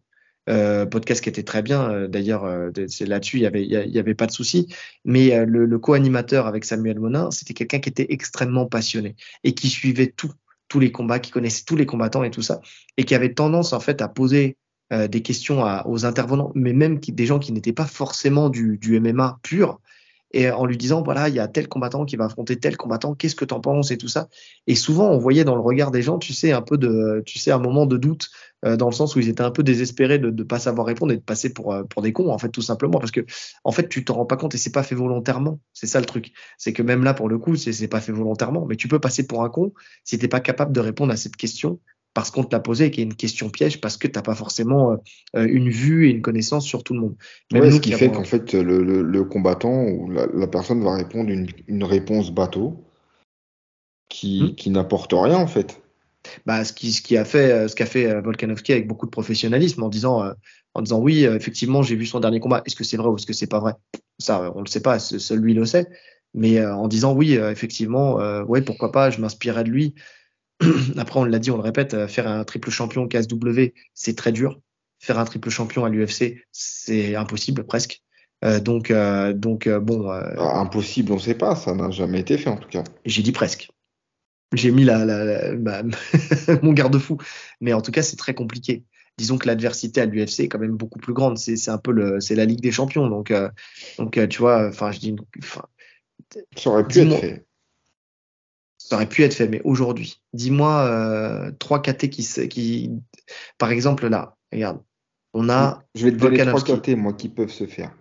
Euh, podcast qui était très bien. Euh, d'ailleurs, là-dessus, il y avait, y avait pas de souci. Mais le, le co-animateur avec Samuel Monin, c'était quelqu'un qui était extrêmement passionné et qui suivait tout tous les combats, qui connaissait tous les combattants et tout ça, et qui avait tendance en fait à poser euh, des questions aux intervenants, mais même des gens qui n'étaient pas forcément du, du, MMA pur, et en lui disant voilà il y a tel combattant qui va affronter tel combattant, qu'est-ce que tu en penses et tout ça. Et souvent on voyait dans le regard des gens, tu sais un peu de, tu sais un moment de doute euh, dans le sens où ils étaient un peu désespérés de ne pas savoir répondre et de passer pour, euh, pour des cons, en fait, tout simplement. Parce que, en fait, tu te rends pas compte et c'est pas fait volontairement. C'est ça le truc. C'est que même là, pour le coup, c'est pas fait volontairement. Mais tu peux passer pour un con si t'es pas capable de répondre à cette question parce qu'on te l'a posé et qui est une question piège parce que t'as pas forcément euh, une vue et une connaissance sur tout le monde. Même ce qui fait qu'en fait le, le, combattant ou la, la, personne va répondre une, une réponse bateau qui, hmm. qui n'apporte rien en fait. Bah, ce qui ce qui a fait euh, ce qu'a fait euh, Volkanovski avec beaucoup de professionnalisme en disant euh, en disant oui effectivement j'ai vu son dernier combat. Est-ce que c'est vrai ou est-ce que c'est pas vrai? Ça on le sait pas seul lui le sait. Mais en disant oui effectivement ouais pourquoi pas je m'inspirerais de lui après on l'a dit on le répète faire un triple champion KSW c'est très dur faire un triple champion à l'UFC c'est impossible presque donc donc bon ah, impossible on sait pas ça n'a jamais été fait en tout cas j'ai dit presque j'ai mis la, la, la mon garde-fou. Mais en tout cas, c'est très compliqué. Disons que l'adversité à l'UFC est quand même beaucoup plus grande. C'est un peu le, c'est la Ligue des Champions. Donc, euh, donc euh, tu vois, enfin, je dis, ça aurait pu être fait. Ça aurait pu être fait, mais aujourd'hui, dis-moi euh, trois KT qui, qui, par exemple là, regarde, on a. Je vais te donner trois KT moi qui peuvent se faire.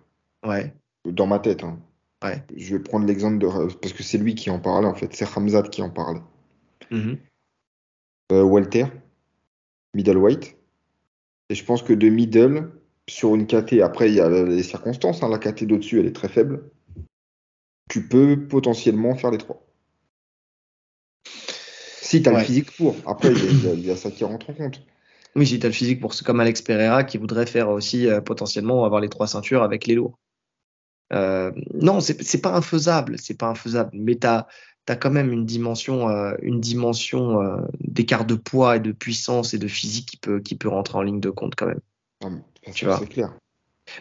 Ouais. Dans ma tête. Hein. Ouais. Je vais prendre l'exemple de. Parce que c'est lui qui en parle, en fait. C'est Hamzat qui en parle. Mhm. Euh, Walter, middleweight. Et je pense que de middle, sur une KT, après, il y a les circonstances. hein, la KT d'au-dessus, elle est très faible. Tu peux potentiellement faire les trois. Si tu as Ouais. le physique pour. Après, il y, a- il y ça qui rentre en compte. Oui, si tu as le physique pour comme Alex Pereira qui voudrait faire aussi euh, potentiellement avoir les trois ceintures avec les lourds. Euh, non, c'est c'est pas infaisable, c'est pas infaisable, mais tu as, quand même une dimension, euh, une dimension euh, d'écart de poids et de puissance et de physique qui peut, qui peut rentrer en ligne de compte quand même. Ah, Tu vois. c'est clair.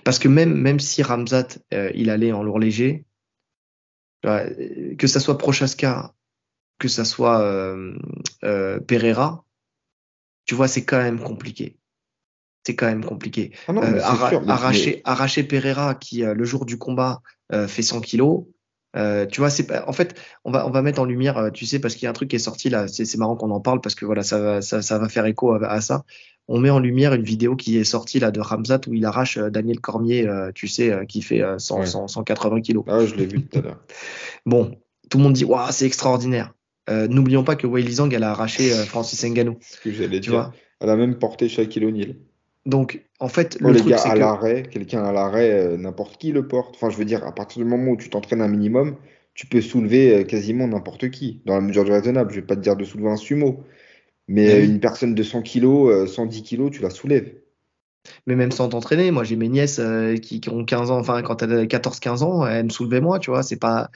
Parce que même, même si Ramzat, il allait en lourd léger, que ça soit Prochaska, que ça soit euh, euh, Pereira, tu vois, c'est quand même compliqué. C'est quand même compliqué. Ah non, Euh, c'est arra- sûr, mais- arracher, Pereira qui, le jour du combat, fait 100 kilos. tu vois, c'est en fait, on va, on va mettre en lumière, tu sais, parce qu'il y a un truc qui est sorti là, c'est marrant qu'on en parle parce que voilà, ça va, ça, ça va faire écho à, à ça. On met en lumière une vidéo qui est sortie là de Ramzat où il arrache Daniel Cormier, tu sais, qui fait euh, 100, Ouais. 100, 180 kilos. Ah, je l'ai vu tout à l'heure. Bon, tout le monde dit, waouh, c'est extraordinaire. Euh, N'oublions pas que Weili Zhang, elle a arraché euh, Francis Ngannou, que j'allais tu dire. vois. Elle a même porté Shaquille O'Neal. Donc, en fait, Oh, le les truc, gars, c'est à que. l'arrêt, quelqu'un à l'arrêt, euh, n'importe qui le porte. Enfin, je veux dire, à partir du moment où tu t'entraînes un minimum, tu peux soulever quasiment n'importe qui, dans la mesure du raisonnable. Je vais pas te dire de soulever un sumo, mais une personne de 100 kilos, euh, 110 kilos, tu la soulèves. Mais même sans t'entraîner, moi j'ai mes nièces euh, qui, qui ont 15 ans, enfin quand elles avaient 14-15 ans, elles me soulevaient moi, tu vois, c'est pas.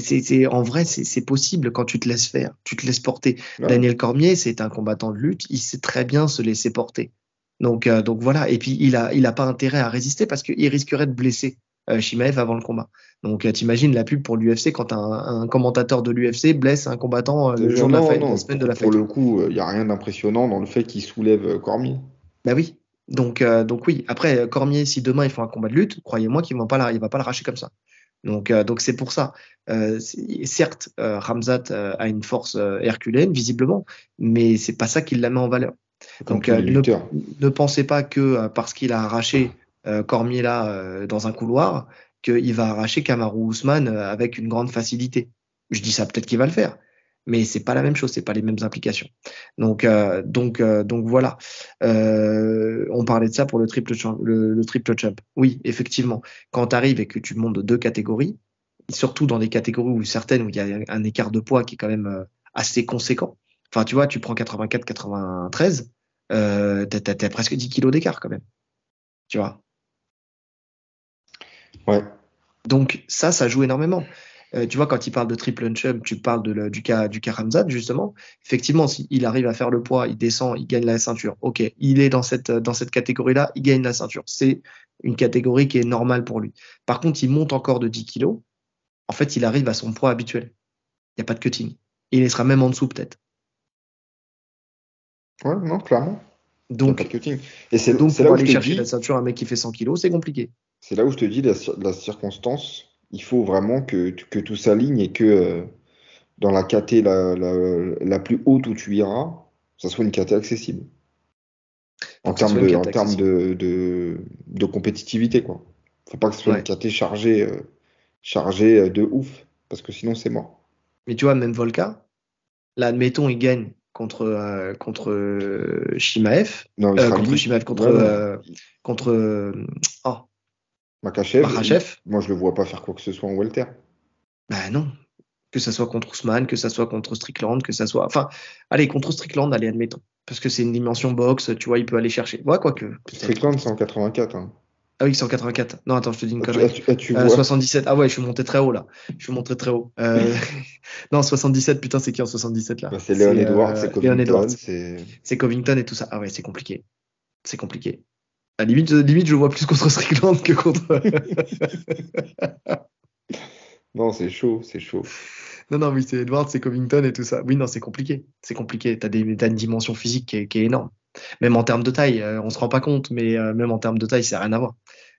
C'est, en vrai, c'est, c'est possible quand tu te laisses faire, tu te laisses porter. Ouais. Daniel Cormier, c'est un combattant de lutte, il sait très bien se laisser porter. Donc, euh, donc voilà, et puis il a, il a pas intérêt à résister parce qu'il risquerait de blesser euh, Shimaev avant le combat. Donc euh, t'imagines la pub pour l'UFC quand un, un commentateur de l'UFC blesse un combattant euh, le jour de la, fête, non, la semaine de pour, la pour fête. le coup, il n'y a rien d'impressionnant dans le fait qu'il soulève Cormier. Bah oui. Donc, donc oui. Après, Cormier, si demain ils font un combat de lutte, croyez-moi qu'il ne pas va pas l'arracher comme ça. Donc, euh, donc c'est pour ça. Euh, certes, euh, Ramzat euh, a une force euh, herculéenne visiblement, mais c'est pas ça qui la met en valeur. Donc, euh, ne, ne pensez pas que euh, parce qu'il a arraché euh, Cormier là euh, dans un couloir, qu'il va arracher Kamaru Ousmane euh, avec une grande facilité. Je dis ça, peut-être qu'il va le faire, mais c'est pas la même chose, c'est pas les mêmes implications. Donc, euh, donc, euh, donc voilà. Euh, on parlait de ça pour le triple, champ- le, le triple jump. Oui, effectivement, quand tu arrives et que tu montes de deux catégories, surtout dans des catégories où certaines où il y a un écart de poids qui est quand même euh, assez conséquent. Enfin, tu vois, tu prends 84-93, euh, t'as, t'as- t'as presque 10 kilos d'écart quand même. Tu vois? Ouais. Donc ça, ça joue énormément. Euh, tu vois, quand il parle de triple jump, tu parles de le- du cas du cas Ramzat, justement. Effectivement, s'il arrive à faire le poids, il descend, il gagne la ceinture. Ok, il est dans cette dans cette catégorie-là, il gagne la ceinture. C'est une catégorie qui est normale pour lui. Par contre, il monte encore de 10 kilos. En fait, il arrive à son poids habituel. Il n'y a pas de cutting. Il sera même en dessous peut-être. Ouais, non, clairement. Il y a Donc, pas de cutting. Et c'est donc pour là où je aller chercher dis, la ceinture, un mec qui fait 100 kilos, c'est compliqué. c'est là où je te dis la circonstance, il faut vraiment que, que tout s'aligne et que euh, dans la KT la, la, la plus haute où tu iras, ça soit une KT accessible. En termes de, en termes de, de, de compétitivité, quoi. Faut pas que ce soit Ouais. une KT chargée, euh, chargée euh, de ouf, parce que sinon c'est mort. Mais tu vois, même Volka, là, admettons, il gagne contre, euh, contre Shimaev, Non, contre Shimaev, contre, Ouais, contre oh, Makhachev, Makhachev. moi je le vois pas faire quoi que ce soit en welter. Bah non. Que ça soit contre Ousmane, que ça soit contre Strickland, que ça soit. Enfin, allez, contre Strickland, allez, admettons. Parce que c'est une dimension boxe, tu vois, il peut aller chercher. Ouais, quoique. peut-être. Strickland, c'est en 84. Hein. Ah oui, 184. Non, attends, je te dis une Ah, connerie. ah, tu- ah, tu Euh. 77. Ah ouais, je suis monté très haut là. Je suis monté très haut. Euh, non, 77, putain, c'est qui en 77 là? Bah, c'est Léon C'est, Edwards, euh, c'est. Covington. C'est Covington et tout ça. Ah ouais, c'est compliqué. C'est compliqué. À limite, limite, je le vois plus contre Strickland que contre. Non, c'est chaud, c'est chaud. non, non, oui, c'est Edwards, c'est Covington et tout ça. Oui, non, c'est compliqué. C'est compliqué. T'as des, t'as une dimension physique qui est, qui est énorme. Même en termes de taille, euh, on se rend pas compte, mais euh, même en termes de taille, c'est rien à voir.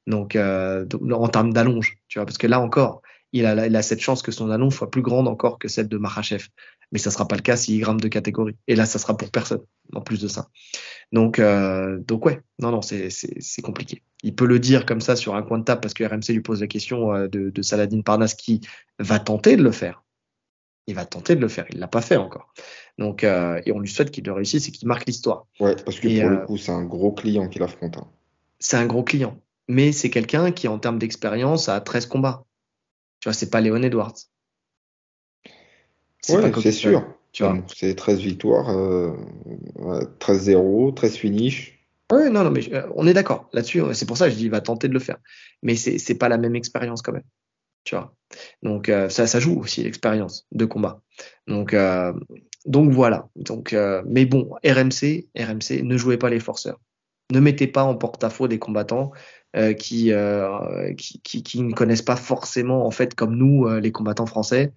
Donc, euh, en termes d'allonge, tu vois, parce que là encore, il a, il a cette chance que son annonce soit plus grande encore que celle de Marachev. Mais ça sera pas le cas s'il grimpe de catégorie. Et là, ça sera pour personne, en plus de ça. Donc, euh, donc ouais, non, non, c'est compliqué. Il peut le dire comme ça sur un coin de table parce que RMC lui pose la question euh, de, de Saladin Parnas qui va tenter de le faire. Il va tenter de le faire. Il l'a pas fait encore. Donc, euh, et on lui souhaite qu'il le réussisse et qu'il marque l'histoire. Ouais, parce que pour le coup, c'est un gros client qu'il affronte. Hein. C'est un gros client. Mais c'est quelqu'un qui, en termes d'expérience, a 13 combats. Tu vois, c'est pas Léon Edwards. Ouais, c'est sûr. Tu vois. C'est 13 victoires, 13-0, 13 finish. Oui, non, non, mais euh, on est d'accord là-dessus. C'est pour ça que je dis, il va tenter de le faire. Mais c'est pas la même expérience quand même. Tu vois. Donc, euh, ça, ça joue aussi l'expérience de combat. Donc, euh, donc voilà. Donc, mais bon, RMC, RMC, ne jouez pas les forceurs. Ne mettez pas en porte-à-faux des combattants qui, qui, qui, qui, ne connaissent pas forcément, en fait, comme nous, les combattants français.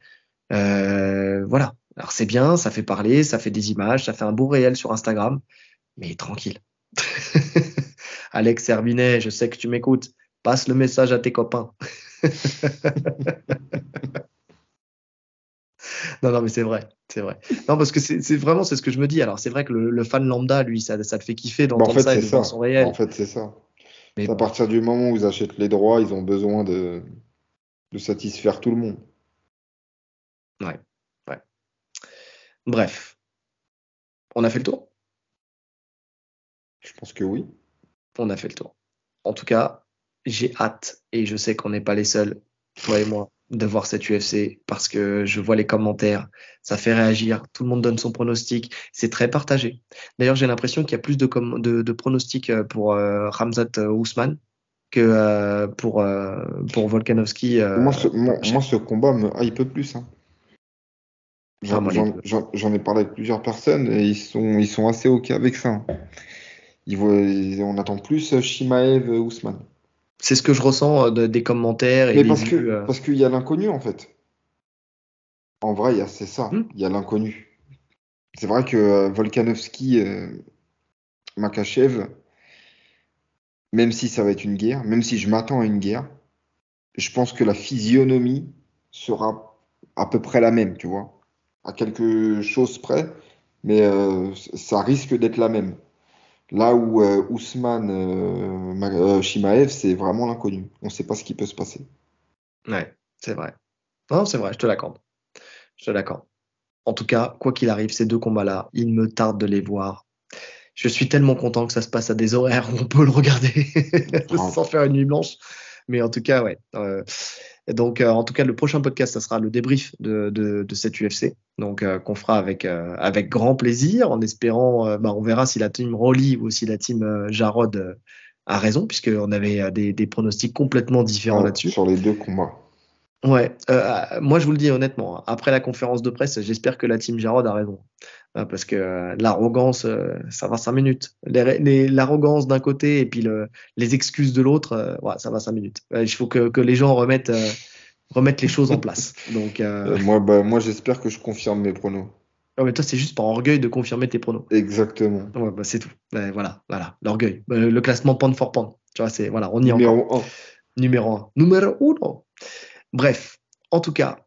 Voilà. Alors c'est bien, ça fait parler, ça fait des images, ça fait un beau réel sur Instagram, mais tranquille. Alex Herbinet, je sais que tu m'écoutes. Passe le message à tes copains. non, non, mais c'est vrai, c'est vrai. Non, parce que c'est vraiment c'est ce que je me dis. Alors c'est vrai que le, fan lambda, lui, ça, ça le fait kiffer d'entendre bah, en fait, ça et son réel. En fait, c'est ça. Mais à partir du moment où ils achètent les droits, ils ont besoin de, de satisfaire tout le monde. Ouais, ouais. Bref, on a fait le tour? Je pense que oui. On a fait le tour. En tout cas, j'ai hâte, et je sais qu'on n'est pas les seuls, toi et moi, de voir cette UFC parce que je vois les commentaires, ça fait réagir, tout le monde donne son pronostic, c'est très partagé. D'ailleurs, j'ai l'impression qu'il y a plus de, de, pronostics euh, pour euh, Ramzat euh, Ousmane que pour, pour Volkanovski. moi, ce, combat me hype plus. Hein. Ah, j'en ai parlé avec plusieurs personnes et ils sont, ils sont assez OK avec ça. On attend plus euh, Shimaev euh, Ousmane. C'est ce que je ressens euh, des commentaires. Et parce, que, parce qu'il y a l'inconnu en fait. En vrai, c'est ça, hmm. il y a l'inconnu. C'est vrai que Volkanovski, Makachev, même si ça va être une guerre, même si je m'attends à une guerre, je pense que la physionomie sera à peu près la même, tu vois, à quelque chose près, mais ça risque d'être la même. Là où euh, Ousmane euh, euh, Shimaev, c'est vraiment l'inconnu. On ne sait pas ce qui peut se passer. Ouais, c'est vrai. Non, c'est vrai, je te l'accorde. Je te l'accorde. En tout cas, quoi qu'il arrive, ces deux combats-là, il me tarde de les voir. Je suis tellement content que ça se passe à des horaires où on peut le regarder sans faire une nuit blanche. Mais en tout cas, ouais. Euh, donc, euh, en tout cas, le prochain podcast, ça sera le débrief de, de, de cette UFC, donc euh, qu'on fera avec avec grand plaisir, en espérant, bah, on verra si la team Rolly ou si la team Jarod a raison, puisqu'on avait des, des pronostics complètement différents là-dessus. Sur les deux combats. Ouais, moi je vous le dis honnêtement, après la conférence de presse, j'espère que la team Jarod a raison. Parce que l'arrogance, ça va cinq minutes. L'arrogance d'un côté et puis le, les excuses de l'autre, ouais, ça va cinq minutes. Il faut que, que les gens remettent les choses en place. Donc, euh... euh moi, bah, moi j'espère que je confirme mes pronos. Oh, mais toi, c'est juste par orgueil de confirmer tes pronos. Exactement. Ouais, bah, c'est tout. voilà, voilà, l'orgueil. Bah, le classement pound for pound. Tu vois, c'est voilà, on y est Numéro 1. Numéro 1. Numéro 1. Bref, en tout cas,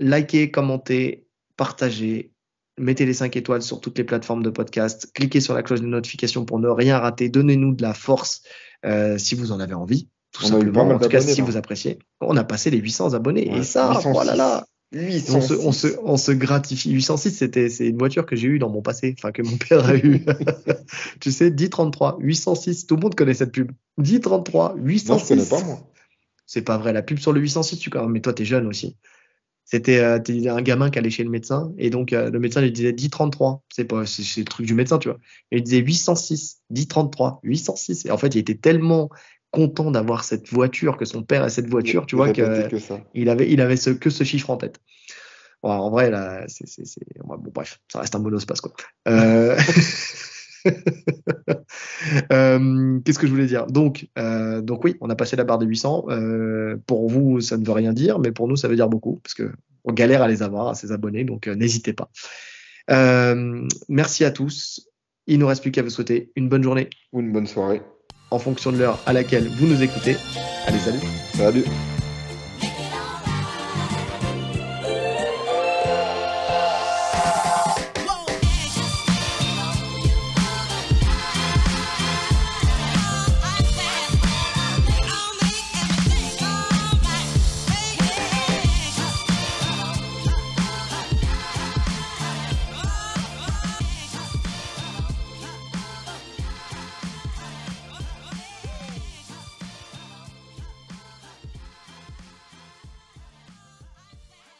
likez, commentez, partagez, mettez les 5 étoiles sur toutes les plateformes de podcast, cliquez sur la cloche de notification pour ne rien rater, donnez-nous de la force euh, si vous en avez envie tout on simplement. en tout cas, si vous appréciez, on a passé les 800 abonnés. et ça, voilà là. On se, on, se, on se gratifie. 806, c'était, c'est une voiture que j'ai eue dans mon passé, enfin que mon père a eue. tu sais, 1033, 806, tout le monde connaît cette pub. 1033, 806. Moi, je connais pas, moi. C'est pas vrai, la pub sur le 806, tu mais toi, t'es jeune aussi. C'était euh, un gamin qui allait chez le médecin et donc euh, le médecin lui disait 1033. C'est pas, c'est le truc du médecin, tu vois. Et il disait 806, 1033, 806. Et en fait, il était tellement content d'avoir cette voiture, que son père a cette voiture, tu vois, qu'il avait, il avait ce, que ce chiffre en tête. en vrai, là, c'est, bon, bref, ça reste un monospace, quoi. Euh, euh... Qu'est-ce que je voulais dire? Donc, euh, donc oui, on a passé la barre de 800. Euh, pour vous, ça ne veut rien dire, mais pour nous, ça veut dire beaucoup parce que on galère à les avoir, à ses abonnés, donc n'hésitez pas. merci à tous. Il nous reste plus qu'à vous souhaiter une bonne journée ou une bonne soirée en fonction de l'heure à laquelle vous nous écoutez. Allez, salut. Salut.